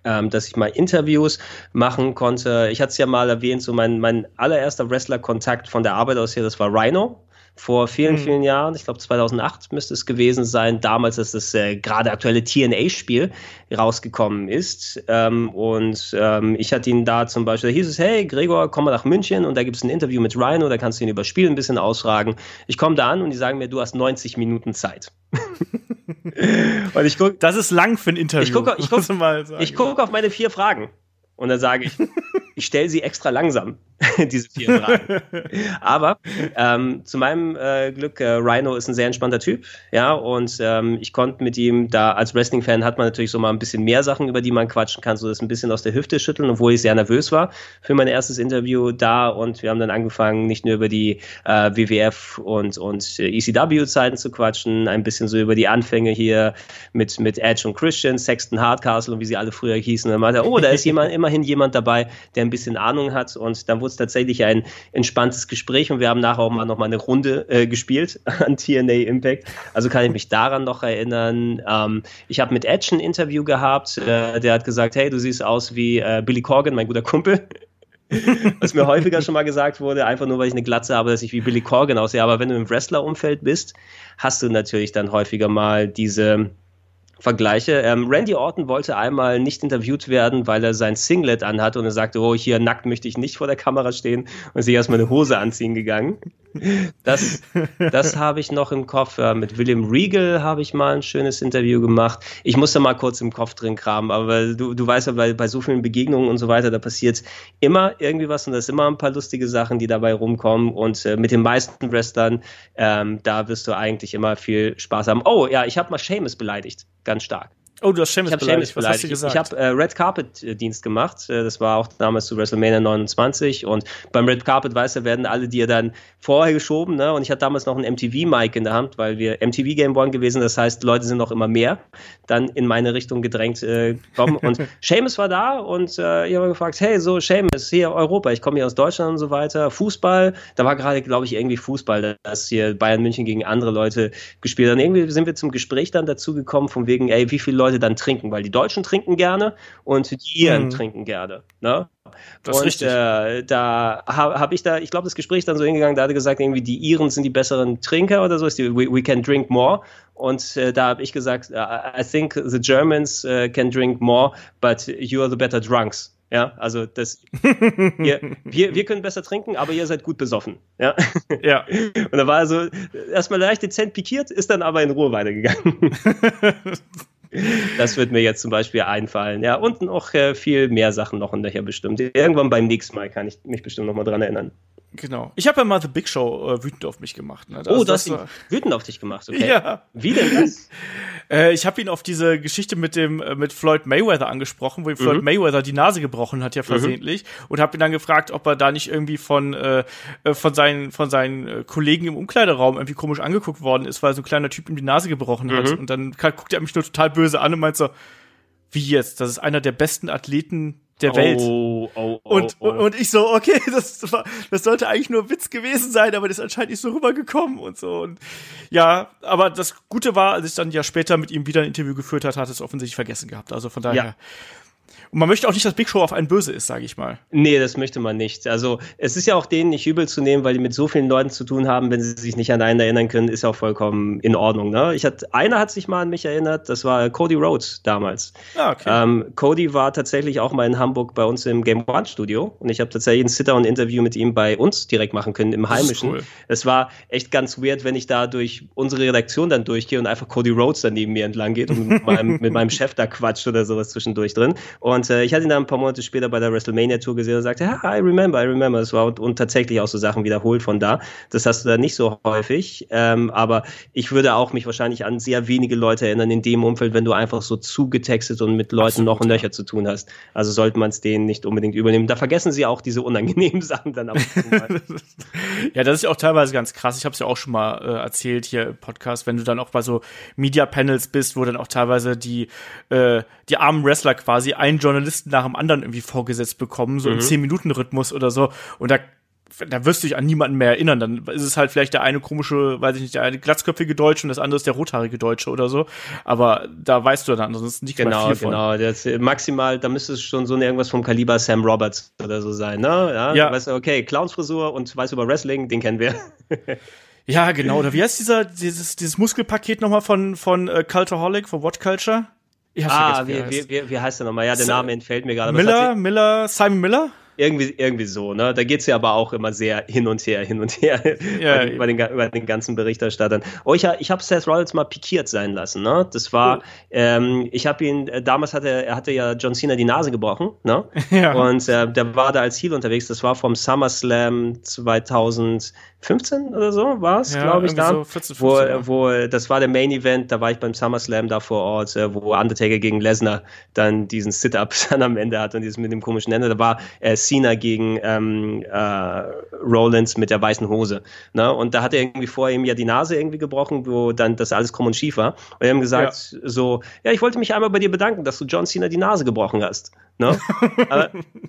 Ähm, dass ich mal Interviews machen konnte. Ich hatte es ja mal erwähnt, so mein, mein allererster Wrestler-Kontakt von der Arbeit aus hier, das war Rhino vor vielen, mhm. vielen Jahren, ich glaube 2008 müsste es gewesen sein, damals, als das äh, gerade aktuelle TNA-Spiel rausgekommen ist. Ähm, und ähm, ich hatte ihn da zum Beispiel, da hieß es, hey Gregor, komm mal nach München und da gibt es ein Interview mit Rhino, da kannst du ihn über Spiel ein bisschen ausfragen. Ich komme da an und die sagen mir, du hast 90 Minuten Zeit. *laughs* und ich guck, das ist lang für ein Interview. Ich gucke ich guck, ich guck auf meine vier Fragen und dann sage ich, *laughs* ich stelle sie extra langsam. *laughs* diese vier Fragen. *laughs* Aber ähm, zu meinem äh, Glück, äh, Rhino ist ein sehr entspannter Typ, ja, und ähm, ich konnte mit ihm da als Wrestling-Fan hat man natürlich so mal ein bisschen mehr Sachen, über die man quatschen kann, so das ein bisschen aus der Hüfte schütteln, obwohl ich sehr nervös war für mein erstes Interview da und wir haben dann angefangen, nicht nur über die äh, WWF und, und äh, ECW-Zeiten zu quatschen, ein bisschen so über die Anfänge hier mit, mit Edge und Christian, Sexton Hardcastle und wie sie alle früher hießen. Und dann meinte er, oh, da ist jemand, *laughs* immerhin jemand dabei, der ein bisschen Ahnung hat und dann wurde es tatsächlich ein entspanntes Gespräch und wir haben nachher auch mal noch mal eine Runde äh, gespielt *laughs* an TNA Impact. Also kann ich mich daran noch erinnern. Ähm, ich habe mit Edge ein Interview gehabt. Äh, der hat gesagt, hey, du siehst aus wie äh, Billy Corgan, mein guter Kumpel. *laughs* Was mir häufiger schon mal gesagt wurde, einfach nur weil ich eine Glatze habe, dass ich wie Billy Corgan aussehe. Aber wenn du im Wrestler-Umfeld bist, hast du natürlich dann häufiger mal diese Vergleiche. Ähm, Randy Orton wollte einmal nicht interviewt werden, weil er sein Singlet anhat und er sagte, oh, hier nackt möchte ich nicht vor der Kamera stehen und ist erstmal eine Hose anziehen gegangen. Das, das *laughs* habe ich noch im Kopf. Ja, mit William Regal habe ich mal ein schönes Interview gemacht. Ich musste mal kurz im Kopf drin kramen, aber du, du weißt ja, bei, bei so vielen Begegnungen und so weiter, da passiert immer irgendwie was und da ist immer ein paar lustige Sachen, die dabei rumkommen. Und äh, mit den meisten Wrestlern, ähm, da wirst du eigentlich immer viel Spaß haben. Oh ja, ich habe mal Seamus beleidigt, ganz stark. Oh, du hast Seamus beleidigt. Was hast du gesagt? Ich, ich habe äh, Red Carpet äh, Dienst gemacht. Äh, das war auch damals zu WrestleMania 29 und beim Red Carpet, weißt du, werden alle dir dann vorher geschoben, ne? Und ich hatte damals noch ein MTV-Mic in der Hand, weil wir MTV Game One gewesen. Das heißt, Leute sind noch immer mehr dann in meine Richtung gedrängt äh, kommen. Und *laughs* Seamus war da und äh, ich habe gefragt, hey, so Seamus, hier Europa, ich komme hier aus Deutschland und so weiter. Fußball, da war gerade, glaube ich, irgendwie Fußball, dass hier Bayern München gegen andere Leute gespielt haben. Irgendwie sind wir zum Gespräch dann dazu gekommen, von wegen, ey, wie viele Leute dann trinken, weil die Deutschen trinken gerne und die Iren mhm. trinken gerne. Ne? Das und, ist richtig. Äh, da habe hab ich da, ich glaube, das Gespräch dann so hingegangen, da hat er gesagt, irgendwie die Iren sind die besseren Trinker oder so, ist die, we, we can drink more. Und äh, da habe ich gesagt, uh, I think the Germans uh, can drink more, but you are the better drunks. Ja, also das, *laughs* ihr, wir, wir können besser trinken, aber ihr seid gut besoffen. Ja. Ja. *laughs* Und da war also erstmal leicht dezent pikiert, ist dann aber in Ruhe weitergegangen. *laughs* Das wird mir jetzt zum Beispiel einfallen. Ja, und noch äh, viel mehr Sachen noch und daher bestimmt. Irgendwann beim nächsten Mal kann ich mich bestimmt noch mal dran erinnern. Genau. Ich habe ja mal The Big Show äh, wütend auf mich gemacht. Ne? Also, oh, du hast ihn wütend auf dich gemacht, okay. Ja. Wie denn das? *laughs* äh, ich habe ihn auf diese Geschichte mit dem äh, mit Floyd Mayweather angesprochen, wo ihm Floyd mhm. Mayweather die Nase gebrochen hat, ja mhm. versehentlich, mhm. und habe ihn dann gefragt, ob er da nicht irgendwie von äh, äh von seinen von seinen äh, Kollegen im Umkleideraum irgendwie komisch angeguckt worden ist, weil so ein kleiner Typ ihm die Nase gebrochen hat. Mhm. Und dann guckt er mich nur total böse an und meint so, wie jetzt? Das ist einer der besten Athleten der Welt. Oh, oh, oh, und, oh. und ich so, okay, *laughs* das, war, das sollte eigentlich nur Witz gewesen sein, aber das ist anscheinend nicht so rübergekommen und so. Und ja, aber das Gute war, als ich dann ja später mit ihm wieder ein Interview geführt hat, hat es offensichtlich vergessen gehabt. Also von daher. Ja. Und man möchte auch nicht, dass Big Show auf einen böse ist, sage ich mal. Nee, das möchte man nicht. Also es ist ja auch denen nicht übel zu nehmen, weil die mit so vielen Leuten zu tun haben, wenn sie sich nicht an einen erinnern können, ist auch vollkommen in Ordnung. Ne? Ich hatte, einer hat sich mal an mich erinnert, das war Cody Rhodes damals. Ah, okay. Ähm, Cody war tatsächlich auch mal in Hamburg bei uns im Game One Studio und ich habe tatsächlich ein Sit-Down-Interview mit ihm bei uns direkt machen können, im Heimischen. Cool. Es war echt ganz weird, wenn ich da durch unsere Redaktion dann durchgehe und einfach Cody Rhodes dann neben mir entlang geht und mit meinem, *laughs* mit meinem Chef da quatscht oder sowas zwischendurch drin. Und äh, ich hatte ihn dann ein paar Monate später bei der WrestleMania Tour gesehen und sagte, ja, I remember, I remember. Es war und, und, tatsächlich auch so Sachen wiederholt von da. Das hast du da nicht so häufig. Ähm, aber ich würde auch mich wahrscheinlich an sehr wenige Leute erinnern in dem Umfeld, wenn du einfach so zugetextet und mit Leuten Absolut, noch und Löcher ja. zu tun hast. Also sollte man es denen nicht unbedingt übernehmen. Da vergessen sie auch diese unangenehmen *laughs* Sachen dann aber. *laughs* ja, das ist ja auch teilweise ganz krass. Ich habe es ja auch schon mal äh, erzählt hier im Podcast, wenn du dann auch bei so Media Panels bist, wo dann auch teilweise die äh, die armen Wrestler quasi einen Journalisten nach dem anderen irgendwie vorgesetzt bekommen, so mhm. im 10-Minuten-Rhythmus oder so. Und da da wirst du dich an niemanden mehr erinnern. Dann ist es halt vielleicht der eine komische, weiß ich nicht, der eine glatzköpfige Deutsche und das andere ist der rothaarige Deutsche oder so. Aber da weißt du dann ansonsten nicht genau, viel von. Genau, das, maximal, da müsste es schon so irgendwas vom Kaliber Sam Roberts oder so sein, ne? Ja. ja. Weißt du, okay, Clownsfrisur und weiß über Wrestling, den kennen wir. ja, genau. Oder wie heißt dieser, dieses, dieses Muskelpaket nochmal von, von uh, Cultureholic, von What Culture? Ah, wie, wie, wie, wie heißt der nochmal? Ja, der Name entfällt mir gerade. Miller, Miller, Simon Miller? Irgendwie, irgendwie so, ne? Da geht es ja aber auch immer sehr hin und her, hin und her ja, über, den, über, den, ganzen Berichterstattern. Oh, ich, ich habe Seth Rollins mal pikiert sein lassen, ne? Das war, cool. ähm, ich habe ihn, äh, damals hatte er hatte ja John Cena die Nase gebrochen, ne? *laughs* Ja. Und äh, der war da als Heel unterwegs, das war vom SummerSlam 2000 15 oder so war es, ja, glaube ich, da. So 14, 15, wo, ja. wo, das war der Main Event, da war ich beim SummerSlam da vor Ort, äh, wo Undertaker gegen Lesnar dann diesen Sit-Up *laughs* dann am Ende hat und dieses mit dem komischen Ende. Da war äh, Cena gegen ähm, äh, Rollins mit der weißen Hose. Ne? Und da hat er irgendwie vor ihm ja die Nase irgendwie gebrochen, wo dann das alles krumm und schief war. Und wir haben gesagt, ja. so, ja, ich wollte mich einmal bei dir bedanken, dass du John Cena die Nase gebrochen hast. *laughs* No?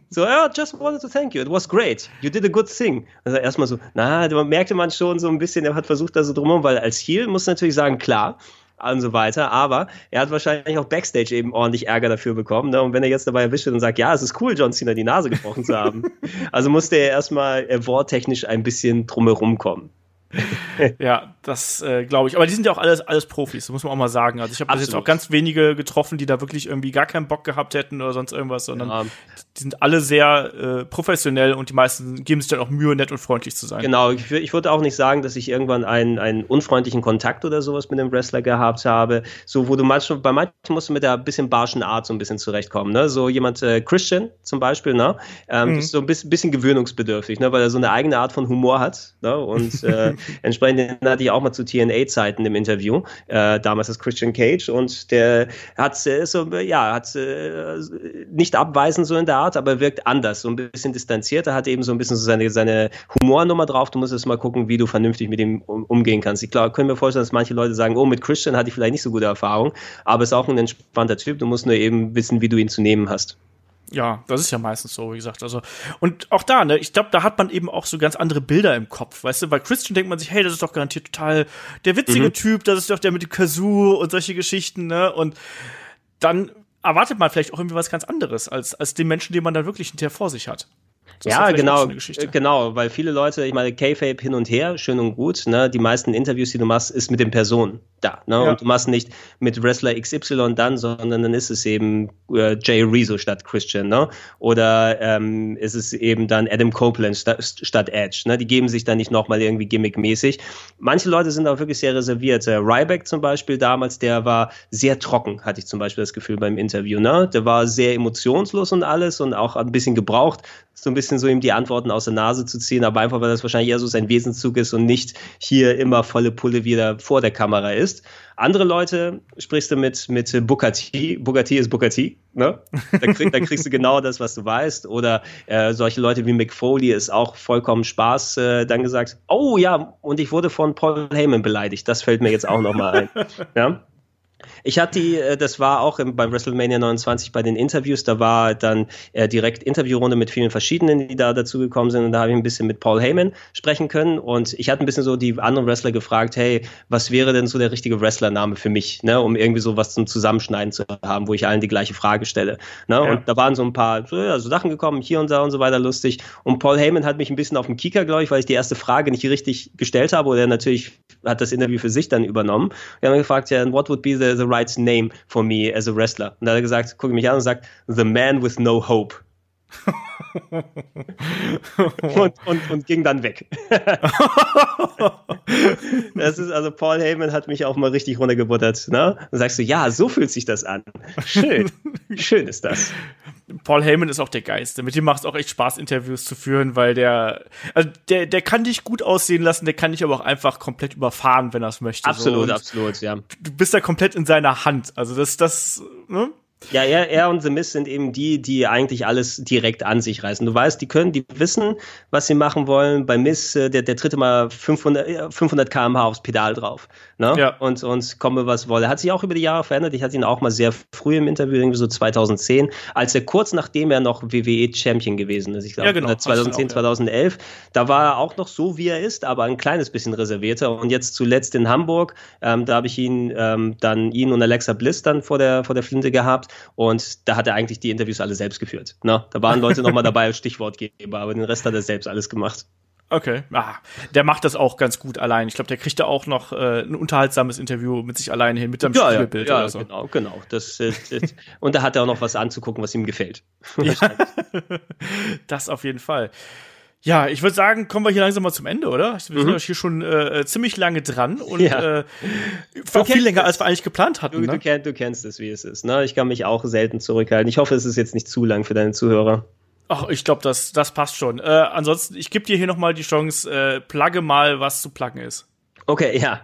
so, ja, just wanted to thank you. It was great. You did a good thing. Also erstmal so, na, da merkte man schon so ein bisschen, er hat versucht da so drumherum, weil als Heel muss natürlich sagen, klar, und so weiter. Aber er hat wahrscheinlich auch Backstage eben ordentlich Ärger dafür bekommen. Ne? Und wenn er jetzt dabei erwischt wird und sagt, ja, es ist cool, John Cena die Nase gebrochen zu haben, *laughs* also musste er erstmal äh, worttechnisch ein bisschen drumherum kommen. *laughs* ja, das äh, glaube ich. Aber die sind ja auch alles, alles Profis, das muss man auch mal sagen. Also ich habe jetzt auch ganz wenige getroffen, die da wirklich irgendwie gar keinen Bock gehabt hätten oder sonst irgendwas, sondern ja. die sind alle sehr äh, professionell und die meisten geben sich dann auch Mühe, nett und freundlich zu sein. Genau, ich, ich würde auch nicht sagen, dass ich irgendwann einen, einen unfreundlichen Kontakt oder sowas mit einem Wrestler gehabt habe. So, wo du manchmal, bei manchen musst du mit der bisschen barschen Art so ein bisschen zurechtkommen. Ne? So jemand, äh, Christian zum Beispiel, ne? Ähm, mhm. ist so ein bisschen, bisschen gewöhnungsbedürftig, ne? weil er so eine eigene Art von Humor hat. Ne? Und äh, *laughs* Entsprechend hatte ich auch mal zu TNA-Zeiten im Interview, äh, damals als Christian Cage und der hat äh, so, ja, hat äh, nicht abweisend so in der Art, aber wirkt anders, so ein bisschen distanzierter, hat eben so ein bisschen so seine, seine Humornummer drauf. Du musst jetzt mal gucken, wie du vernünftig mit ihm um, umgehen kannst. Ich glaube, können mir vorstellen, dass manche Leute sagen, oh, mit Christian hatte ich vielleicht nicht so gute Erfahrung, aber ist auch ein entspannter Typ. Du musst nur eben wissen, wie du ihn zu nehmen hast. Ja, das ist ja meistens so, wie gesagt. Also, und auch da, ne, ich glaube, da hat man eben auch so ganz andere Bilder im Kopf, weißt du? Bei Christian denkt man sich, hey, das ist doch garantiert total der witzige mhm. Typ, das ist doch der mit dem Kazoo und solche Geschichten, ne? Und dann erwartet man vielleicht auch irgendwie was ganz anderes als, als den Menschen, den man dann wirklich hinterher vor sich hat. Das ja, genau, genau, weil viele Leute, ich meine, K-Fape hin und her, schön und gut, ne? Die meisten Interviews, die du machst, ist mit den Personen da, ne? Ja. Und du machst nicht mit Wrestler XY dann, sondern dann ist es eben äh, Jay Rezo statt Christian, ne? Oder ähm, ist es eben dann Adam Copeland statt, statt Edge, ne? Die geben sich dann nicht nochmal irgendwie gimmickmäßig. Manche Leute sind auch wirklich sehr reserviert. Äh, Ryback zum Beispiel damals, der war sehr trocken, hatte ich zum Beispiel das Gefühl beim Interview, ne? Der war sehr emotionslos und alles und auch ein bisschen gebraucht, so ein bisschen so ihm die Antworten aus der Nase zu ziehen, aber einfach, weil das wahrscheinlich eher so sein Wesenszug ist und nicht hier immer volle Pulle wieder vor der Kamera ist. Andere Leute sprichst du mit, mit Booker T. Booker T ist Booker T, ne? Da, krieg, da kriegst du *laughs* genau das, was du weißt. Oder äh, solche Leute wie Mick Foley ist auch vollkommen Spaß äh, dann gesagt, oh ja, und ich wurde von Paul Heyman beleidigt. Das fällt mir jetzt auch nochmal ein. *laughs* Ja? Ich hatte die, äh, das war auch im, beim WrestleMania 29 bei den Interviews, da war dann äh, direkt Interviewrunde mit vielen verschiedenen, die da dazugekommen sind und da habe ich ein bisschen mit Paul Heyman sprechen können und ich hatte ein bisschen so die anderen Wrestler gefragt, hey, was wäre denn so der richtige Wrestlername für mich, ne, um irgendwie so was zum Zusammenschneiden zu haben, wo ich allen die gleiche Frage stelle. Ne? Ja. Und da waren so ein paar so, ja, so Sachen gekommen, hier und da und so weiter lustig und Paul Heyman hat mich ein bisschen auf dem Kicker, glaube ich, weil ich die erste Frage nicht richtig gestellt habe oder natürlich hat das Interview für sich dann übernommen. Wir haben gefragt, ja, what would be the, the right name for me as a wrestler? Und da hat er gesagt, gucke mich an und sagt, The Man with No Hope. *laughs* und, und, und ging dann weg. *laughs* das ist also Paul Heyman hat mich auch mal richtig runtergebuttert. Ne? Dann sagst du, ja, so fühlt sich das an. Schön, *laughs* schön ist das. Paul Heyman ist auch der Geist. Mit dem macht es auch echt Spaß, Interviews zu führen, weil der, also der, der kann dich gut aussehen lassen, der kann dich aber auch einfach komplett überfahren, wenn er es möchte. Absolut, so. absolut, ja. Du bist da komplett in seiner Hand. Also das, das, ne? Ja, er, er und The Mist sind eben die, die eigentlich alles direkt an sich reißen. Du weißt, die können, die wissen, was sie machen wollen. Bei Miss, äh, der, der tritt immer 500, 500 km/h aufs Pedal drauf. Ne? Ja. Und, und komme, was wolle. Hat sich auch über die Jahre verändert. Ich hatte ihn auch mal sehr früh im Interview, irgendwie so 2010, als er kurz nachdem er noch WWE-Champion gewesen ist. Ich glaube, ja, genau. 2010, auch, 2011. Ja. Da war er auch noch so, wie er ist, aber ein kleines bisschen reservierter. Und jetzt zuletzt in Hamburg, ähm, da habe ich ihn ähm, dann, ihn und Alexa Bliss dann vor der, vor der Flinte gehabt. Und da hat er eigentlich die Interviews alle selbst geführt. Ne? Da waren Leute nochmal dabei als Stichwortgeber, aber den Rest hat er selbst alles gemacht. Okay, ah, der macht das auch ganz gut allein. Ich glaube, der kriegt da auch noch äh, ein unterhaltsames Interview mit sich alleine hin, mit seinem ja, Spielbild ja, ja, oder so. Genau, genau. Das, äh, das, und da hat er auch noch was anzugucken, was ihm gefällt. Ja, *laughs* das auf jeden Fall. Ja, ich würde sagen, kommen wir hier langsam mal zum Ende, oder? Wir sind mhm. hier schon äh, ziemlich lange dran und ja. äh, auch viel länger, als wir eigentlich geplant hatten. Du, ne? du, kenn, du kennst es, wie es ist. Ne? Ich kann mich auch selten zurückhalten. Ich hoffe, es ist jetzt nicht zu lang für deine Zuhörer. Ach, ich glaube, das, das passt schon. Äh, ansonsten, ich gebe dir hier noch mal die Chance, äh, plugge mal, was zu pluggen ist. Okay, ja.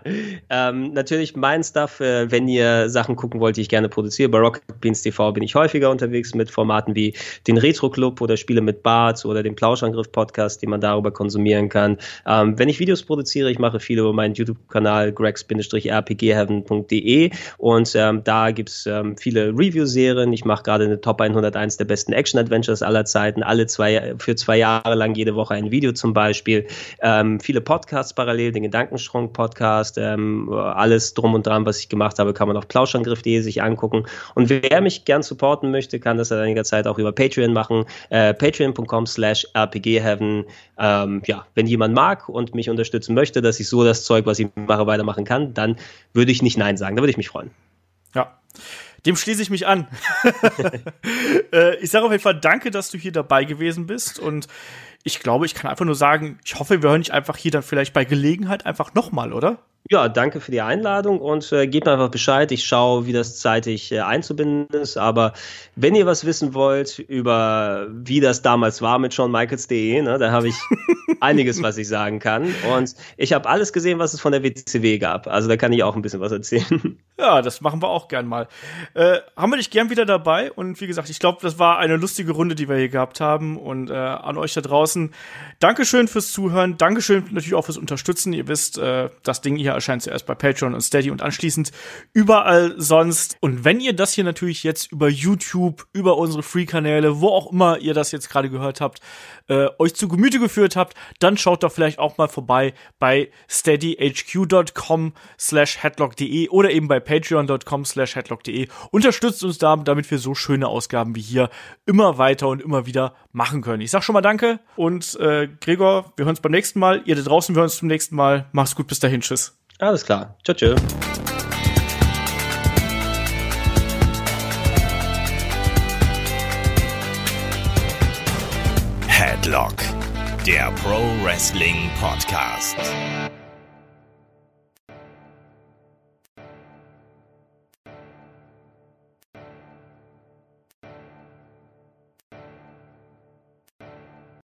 Ähm, natürlich mein Stuff, äh, wenn ihr Sachen gucken wollt, die ich gerne produziere. Bei Rocket Beans TV bin ich häufiger unterwegs mit Formaten wie den Retro Club oder Spiele mit Bart oder den Plauschangriff Podcast, die man darüber konsumieren kann. Ähm, wenn ich Videos produziere, ich mache viele über meinen YouTube-Kanal gregs-rpgheaven.de und ähm, da gibt's ähm, viele Review-Serien. Ich mache gerade eine Top 101 der besten Action-Adventures aller Zeiten, alle zwei, für zwei Jahre lang jede Woche ein Video zum Beispiel. Ähm, viele Podcasts parallel, den Gedankenstrong Podcast, ähm, alles drum und dran, was ich gemacht habe, kann man auf plauschangriff.de sich angucken. Und wer mich gern supporten möchte, kann das seit einiger Zeit auch über Patreon machen. Äh, Patreon.com slash rpgheaven. Ähm, ja, wenn jemand mag und mich unterstützen möchte, dass ich so das Zeug, was ich mache, weitermachen kann, dann würde ich nicht Nein sagen. Da würde ich mich freuen. Ja. Dem schließe ich mich an. *laughs* äh, ich sage auf jeden Fall danke, dass du hier dabei gewesen bist und ich glaube, ich kann einfach nur sagen, ich hoffe, wir hören dich einfach hier dann vielleicht bei Gelegenheit einfach nochmal, oder? Ja, danke für die Einladung und äh, gebt mir einfach Bescheid. Ich schaue, wie das zeitig äh, einzubinden ist. Aber wenn ihr was wissen wollt über wie das damals war mit ShawnMichaels.de, ne, da habe ich *laughs* einiges, was ich sagen kann. Und ich habe alles gesehen, was es von der WCW gab. Also da kann ich auch ein bisschen was erzählen. *laughs* Ja, das machen wir auch gern mal. Äh, haben wir dich gern wieder dabei. Und wie gesagt, ich glaube, das war eine lustige Runde, die wir hier gehabt haben. Und äh, an euch da draußen, Dankeschön fürs Zuhören. Dankeschön natürlich auch fürs Unterstützen. Ihr wisst, äh, das Ding hier erscheint zuerst bei Patreon und Steady und anschließend überall sonst. Und wenn ihr das hier natürlich jetzt über YouTube, über unsere Free-Kanäle, wo auch immer ihr das jetzt gerade gehört habt, äh, euch zu Gemüte geführt habt, dann schaut doch vielleicht auch mal vorbei bei steadyhq.com slash headlock.de oder eben bei patreon.com slash headlock.de. Unterstützt uns da, damit wir so schöne Ausgaben wie hier immer weiter und immer wieder machen können. Ich sag schon mal Danke und äh, Gregor, wir hören uns beim nächsten Mal. Ihr da draußen, wir hören uns zum nächsten Mal. Mach's gut, bis dahin, tschüss. Alles klar. Ciao, ciao. Headlock, der Pro Wrestling Podcast.